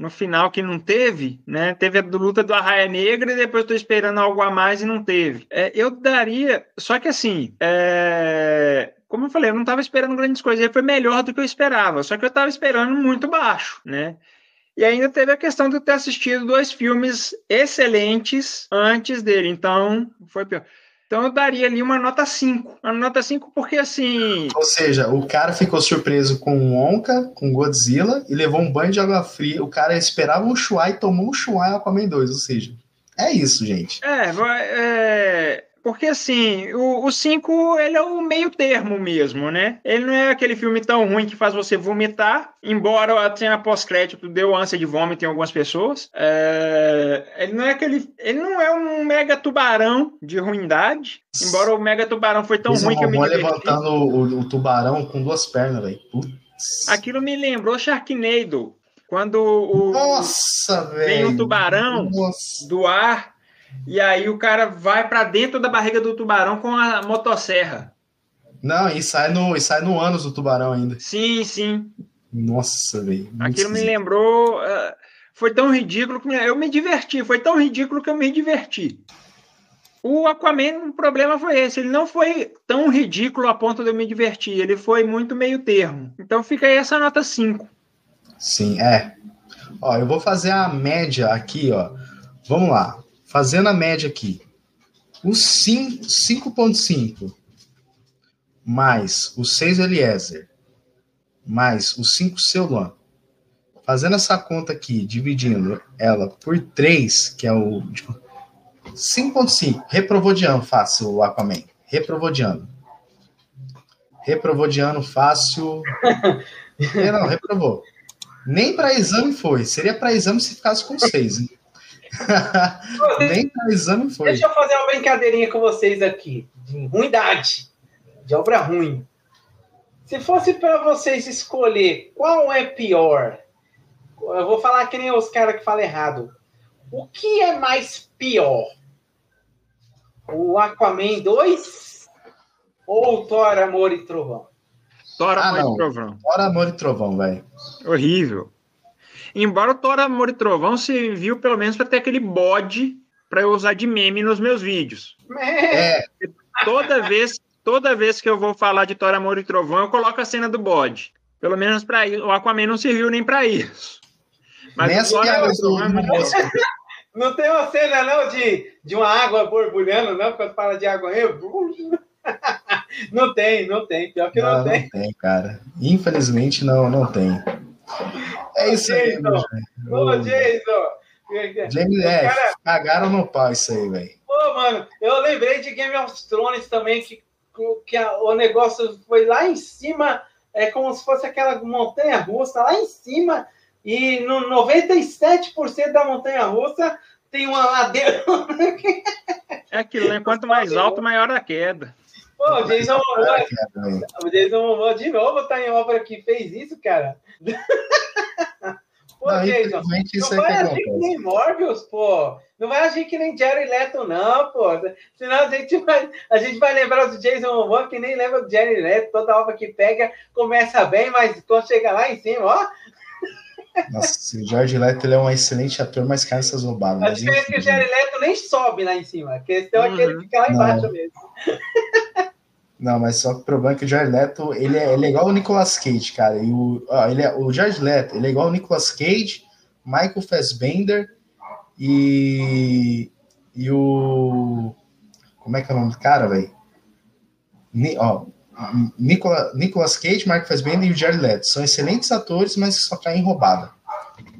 no final que não teve, né? Teve a luta do Arraia Negra e depois estou esperando algo a mais e não teve. É, eu daria, só que assim, é, como eu falei, eu não estava esperando grandes coisas. Ele foi melhor do que eu esperava, só que eu estava esperando muito baixo, né? E ainda teve a questão de eu ter assistido dois filmes excelentes antes dele, então foi pior. Então eu daria ali uma nota 5. Uma nota 5 porque assim. Ou seja, o cara ficou surpreso com o Onca, com Godzilla, e levou um banho de água fria. O cara esperava um Shuai e tomou um Shuai Aquaman 2. Ou seja, é isso, gente. É, é porque assim, o 5 ele é o meio termo mesmo, né? Ele não é aquele filme tão ruim que faz você vomitar, embora a cena pós-crédito deu ânsia de vômito em algumas pessoas. É... Ele não é aquele. Ele não é um mega tubarão de ruindade. Embora o mega tubarão foi tão ruim que eu me diverti. levantando o, o tubarão com duas pernas, velho. Aquilo me lembrou Sharknado. Quando o. Nossa, velho. Vem um tubarão Nossa. do ar e aí o cara vai para dentro da barriga do tubarão com a motosserra. Não, e sai no, e sai no ânus do tubarão ainda. Sim, sim. Nossa, velho. Aquilo me lembrou. Uh, foi tão ridículo que eu me diverti. Foi tão ridículo que eu me diverti. O Aquaman, o problema foi esse. Ele não foi tão ridículo a ponto de eu me divertir. Ele foi muito meio termo. Então fica aí essa nota 5. Sim, é. Ó, eu vou fazer a média aqui, ó. Vamos lá. Fazendo a média aqui, o 5.5 mais o 6 Eliezer mais o 5 Ceulan, fazendo essa conta aqui, dividindo ela por 3, que é o 5.5, tipo, reprovou de ano fácil o Aquaman, reprovou de ano. Reprovou de ano fácil. não, reprovou. Nem para exame foi. Seria para exame se ficasse com 6. Hein? Nem exame foi. Deixa eu fazer uma brincadeirinha com vocês aqui, de ruindade, de obra ruim. Se fosse para vocês escolher qual é pior, eu vou falar que nem os caras que falam errado. O que é mais pior? O Aquaman 2 ou o Thor, Amor e Trovão? Thor, Ah, Amor e. Trovão. Fora Amor e Trovão, velho. Horrível. Embora o Thor, Amor e Trovão serviu pelo menos para ter aquele bode para eu usar de meme nos meus vídeos. É, Toda vez, toda vez que eu vou falar de Thor, Amor e Trovão, eu coloco a cena do bode. Pelo menos para isso. O Aquaman não serviu nem para isso. nem o as Thor, Amor e Trovão é. Não tem uma cena, não, de, de uma água borbulhando, não, quando fala de água aí. Não tem, não tem. Pior que não, Não, tem. não tem, cara. Infelizmente, não, não tem. É isso aí, Jason. Ô. Jason! É, cara- cagaram no pau isso aí, velho. Pô, mano, eu lembrei de Game of Thrones também, que, que a- o negócio foi lá em cima, é como se fosse aquela montanha russa, lá em cima, e no 97% da montanha russa tem uma ladeira. É aquilo, né? Quanto mais alto, maior a queda. Pô, o Jason Momoa, o Jason Momoa de novo tá em obra que fez isso, cara. Pô, Não, Jason, infelizmente Não vai que agir que nem Morbius, pô. Não vai agir que nem Jerry Leto, não, pô. Senão a gente vai, a gente vai lembrar do Jason Momoa que nem lembra do Jerry Leto. Toda obra que pega começa bem, mas quando chega lá em cima, ó. Nossa, o George Leto ele é um excelente ator, mas cai nessas roubadas. A diferença é que o Jerry Leto nem sobe lá em cima. A questão é que ele Uhum. fica lá Não. embaixo mesmo. Não, mas só que o problema é que o Jared Leto, ele é, ele é igual o Nicolas Cage, cara. E o, ó, ele é, o Jared Leto, ele é igual o Nicolas Cage, Michael Fassbender e, e o... Como é que é o nome do cara, velho? Ni, ó, Nicola, Nicolas Cage, Michael Fassbender e o Jared Leto. São excelentes atores, mas só caem em roubada.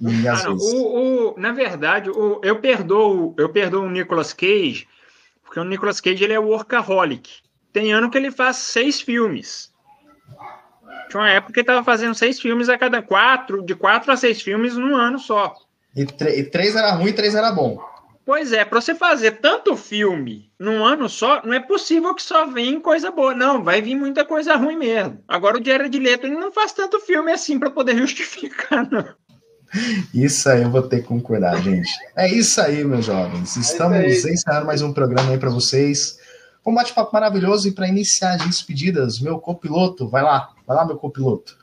E Ah, não, o, o- na verdade, o- eu perdoo, eu perdoo o Nicolas Cage, porque o Nicolas Cage ele é workaholic. Tem ano que ele faz seis filmes. Tinha uma época que ele estava fazendo seis filmes a cada quatro, de quatro a seis filmes num ano só. E, e três era ruim e três era bom. Pois é, para você fazer tanto filme num ano só, não é possível que só venha coisa boa. Não, vai vir muita coisa ruim mesmo. Agora o Jared Leto ele não faz tanto filme assim para poder justificar, não. Isso aí eu vou ter que concordar, gente. É isso aí, meus jovens. Estamos isso encerrando mais um programa aí para vocês. Um bate-papo maravilhoso e para iniciar as despedidas, meu copiloto, vai lá, vai lá, meu copiloto.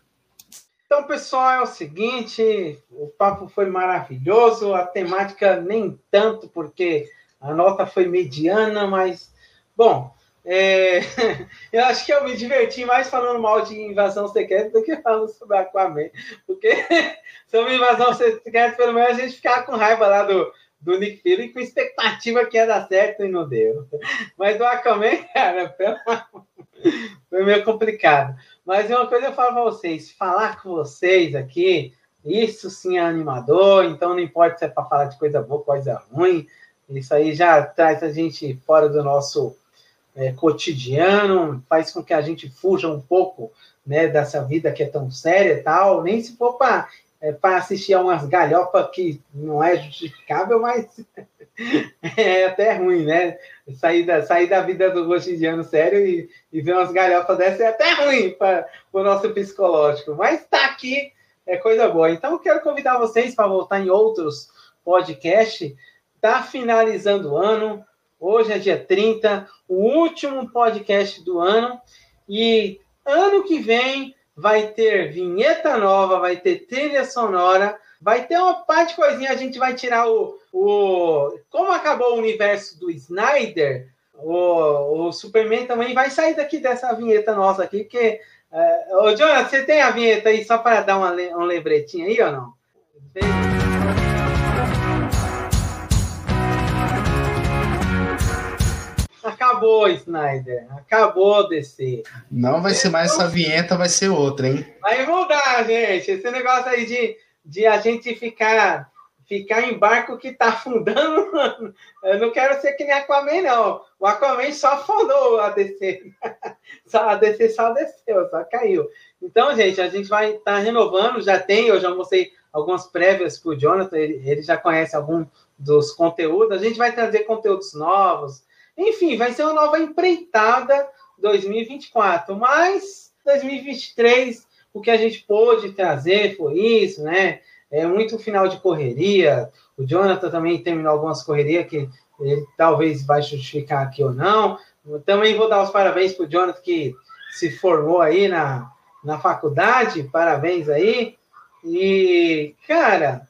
Então, pessoal, é o seguinte: o papo foi maravilhoso, a temática nem tanto, porque a nota foi mediana, mas, bom, é, eu acho que eu me diverti mais falando mal de invasão secreta do que falando sobre Aquaman, porque sobre invasão secreta, pelo menos a gente ficava com raiva lá do, do Nick Fury, com expectativa que ia dar certo e não deu. Mas do Aquaman, cara, foi meio complicado. Mas uma coisa eu falo para vocês: falar com vocês aqui, isso sim é animador, então não importa se é para falar de coisa boa, coisa ruim, isso aí já traz a gente fora do nosso é, cotidiano, faz com que a gente fuja um pouco né, dessa vida que é tão séria e tal, nem se for para é, para assistir a umas galhopas que não é justificável, mas é até ruim, né? Sair da, sair da vida do cotidiano sério e, e ver umas galhofas dessa é até ruim para o nosso psicológico. Mas tá aqui, é coisa boa. Então eu quero convidar vocês para voltar em outros podcasts. Tá finalizando o ano. Hoje é dia 30, o último podcast do ano. E ano que vem vai ter vinheta nova, vai ter trilha sonora, vai ter uma parte de coisinha, a gente vai tirar o, o como acabou o universo do Snyder, o, o Superman também vai sair daqui dessa vinheta nossa aqui, porque é, ô Jonas, você tem a vinheta aí só para dar uma, um lembretinho aí ou não? Acabou, Snyder. Acabou DC. Não vai ser mais essa vinheta, vai ser outra, hein? Vai mudar, gente. Esse negócio aí de, de a gente ficar, ficar em barco que tá afundando, eu não quero ser que nem Aquaman, não. O Aquaman só afundou a DC. Só, a DC só desceu, só caiu. Então, gente, a gente vai estar tá renovando. Já tem, eu já mostrei algumas prévias para o Jonathan, ele, ele já conhece algum dos conteúdos. A gente vai trazer conteúdos novos. Enfim, vai ser uma nova empreitada 2024. Mas 2023, o que a gente pôde trazer foi isso, né? É muito final de correria. O Jonathan também terminou algumas correrias que ele talvez vai justificar aqui ou não. Eu também vou dar os parabéns para o Jonathan que se formou aí na, na faculdade, parabéns aí. E, cara,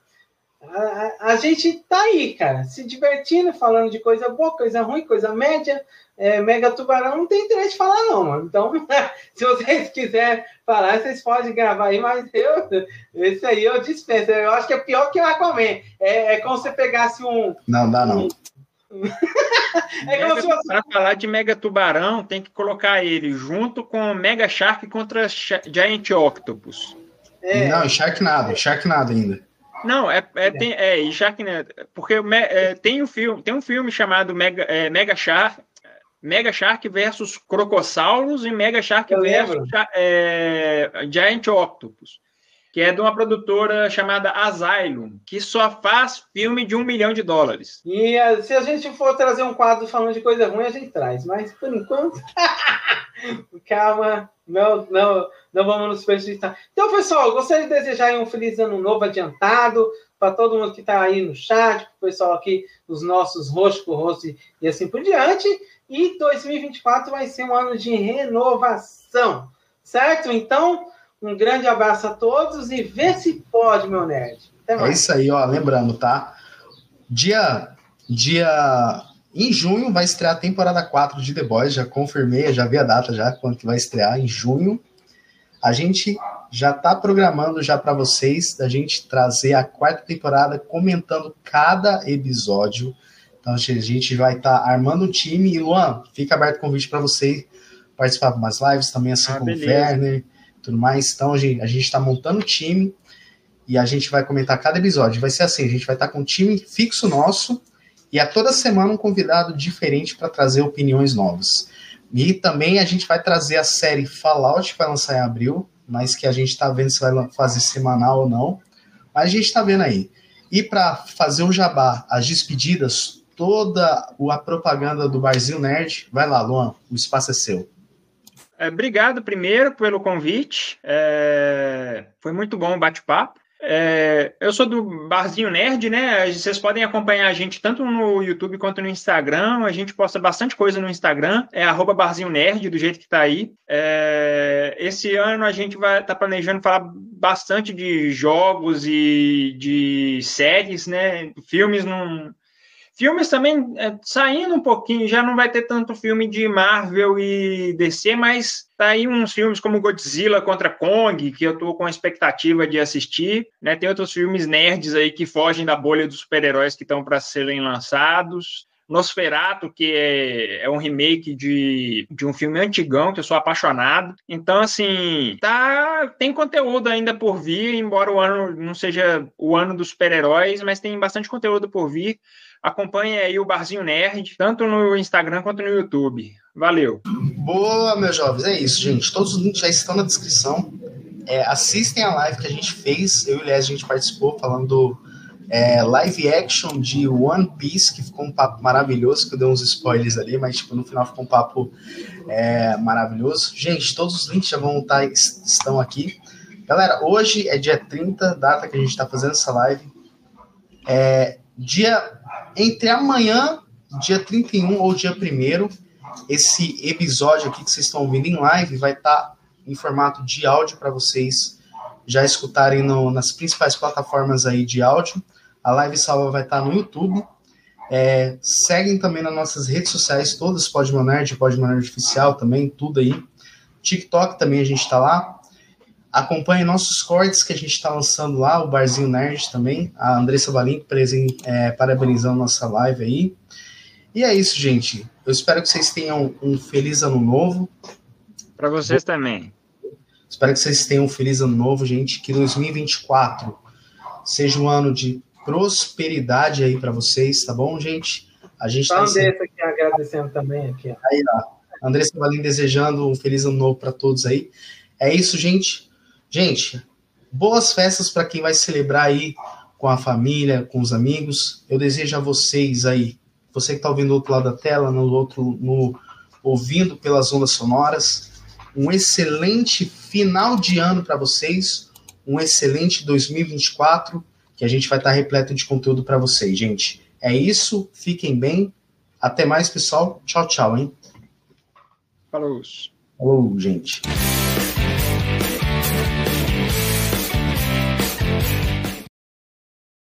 a, a, gente tá aí, cara, se divertindo, falando de coisa boa, coisa ruim, coisa média. É, Mega Tubarão não tem interesse de falar, não, mano. Então, se vocês quiserem falar, vocês podem gravar aí, mas eu, esse aí eu dispenso. Eu acho que é pior que o Aquaman. É, é como se você pegasse um. Não, dá não. é como se você... Para falar de Mega Tubarão, tem que colocar ele junto com Mega Shark contra Giant Octopus. É. Não, Sharknado, Sharknado ainda. Não, é, é, tem, é Sharknado, porque é, tem, um filme, tem um filme chamado Mega, é, Mega Shark, Mega Shark versus Crocossauros e Mega Shark Eu versus é, Giant Octopus, que é de uma produtora chamada Asylum, que só faz filme de um milhão de dólares. E uh, se a gente for trazer um quadro falando de coisa ruim, a gente traz, mas por enquanto. Calma, não, não, não vamos nos prejudiciar. Então, pessoal, gostaria de desejar um feliz ano novo adiantado para todo mundo que está aí no chat, para o pessoal aqui, os nossos rostos por rosto e assim por diante. E 2024 vai ser um ano de renovação, certo? Então, um grande abraço a todos e vê se pode, meu nerd. É isso aí, ó. Lembrando, tá? Dia, dia em junho vai estrear a temporada 4 de The Boys, já confirmei, já vi a data já, quando que vai estrear, em junho. A gente já está programando já para vocês, da gente trazer a quarta temporada comentando cada episódio. Então a gente vai estar tá armando o time. E Luan, fica aberto o convite para você participar de umas lives também, assim ah, como o Werner tudo mais. Então a gente está montando o time e a gente vai comentar cada episódio. Vai ser assim: a gente vai estar tá com um time fixo nosso e a toda semana um convidado diferente para trazer opiniões novas. E também a gente vai trazer a série Fallout, que vai lançar em abril, mas que a gente está vendo se vai fazer semanal ou não. Mas a gente está vendo aí. E para fazer o jabá, as despedidas, toda a propaganda do Barzinho Nerd, vai lá, Luan, o espaço é seu. É, obrigado primeiro pelo convite. É, foi muito bom o bate-papo. É, eu sou do Barzinho Nerd, né? Vocês podem acompanhar a gente tanto no YouTube quanto no Instagram. A gente posta bastante coisa no Instagram, é arroba Barzinho Nerd, do jeito que tá aí. É, esse ano a gente vai estar tá planejando falar bastante de jogos e de séries, né? Filmes não. Filmes também, é, saindo um pouquinho, já não vai ter tanto filme de Marvel e DC, mas tá aí uns filmes como Godzilla contra Kong, que eu tô com a expectativa de assistir, né? Tem outros filmes nerds aí que fogem da bolha dos super-heróis que estão para serem lançados. Nosferato, que é, é um remake de, de um filme antigão, que eu sou apaixonado. Então, assim, tá, tem conteúdo ainda por vir, embora o ano não seja o ano dos super-heróis, mas tem bastante conteúdo por vir. Acompanhe aí o Barzinho Nerd, tanto no Instagram quanto no YouTube. Valeu. Boa, meus jovens. É isso, gente. Todos os links já estão na descrição. É, assistem a live que a gente fez. Eu e o Léo, a gente participou falando do é, live action de One Piece, que ficou um papo maravilhoso, que eu dei uns spoilers ali, mas tipo, no final ficou um papo é, maravilhoso. Gente, todos os links já vão estar, tá, estão aqui. Galera, hoje é dia 30, data que a gente está fazendo essa live. É, dia entre amanhã, dia 31 ou dia 1 esse episódio aqui que vocês estão ouvindo em live vai estar tá em formato de áudio para vocês já escutarem no, nas principais plataformas aí de áudio. A live salva vai estar tá no YouTube. É, seguem também nas nossas redes sociais, todas, Pode Nerd, Pode Oficial também, tudo aí. TikTok também a gente está lá. Acompanhe nossos cortes que a gente está lançando lá, o Barzinho Nerd também. A Andressa Valim é, parabenizando nossa live aí. E é isso, gente. Eu espero que vocês tenham um feliz ano novo. Para vocês também. Espero que vocês tenham um feliz ano novo, gente. Que 2024 seja um ano de prosperidade aí para vocês, tá bom, gente? A gente tá Andressa aqui agradecendo também aqui. Aí, ó. Andressa Valim desejando um feliz ano novo para todos aí. É isso, gente. Gente, boas festas para quem vai celebrar aí com a família, com os amigos. Eu desejo a vocês aí, você que está ouvindo do outro lado da tela, no outro, no, ouvindo pelas ondas sonoras, um excelente final de ano para vocês, um excelente 2024, que a gente vai estar tá repleto de conteúdo para vocês, gente. É isso, fiquem bem. Até mais, pessoal. Tchau, tchau, hein? Falou. Falou, gente.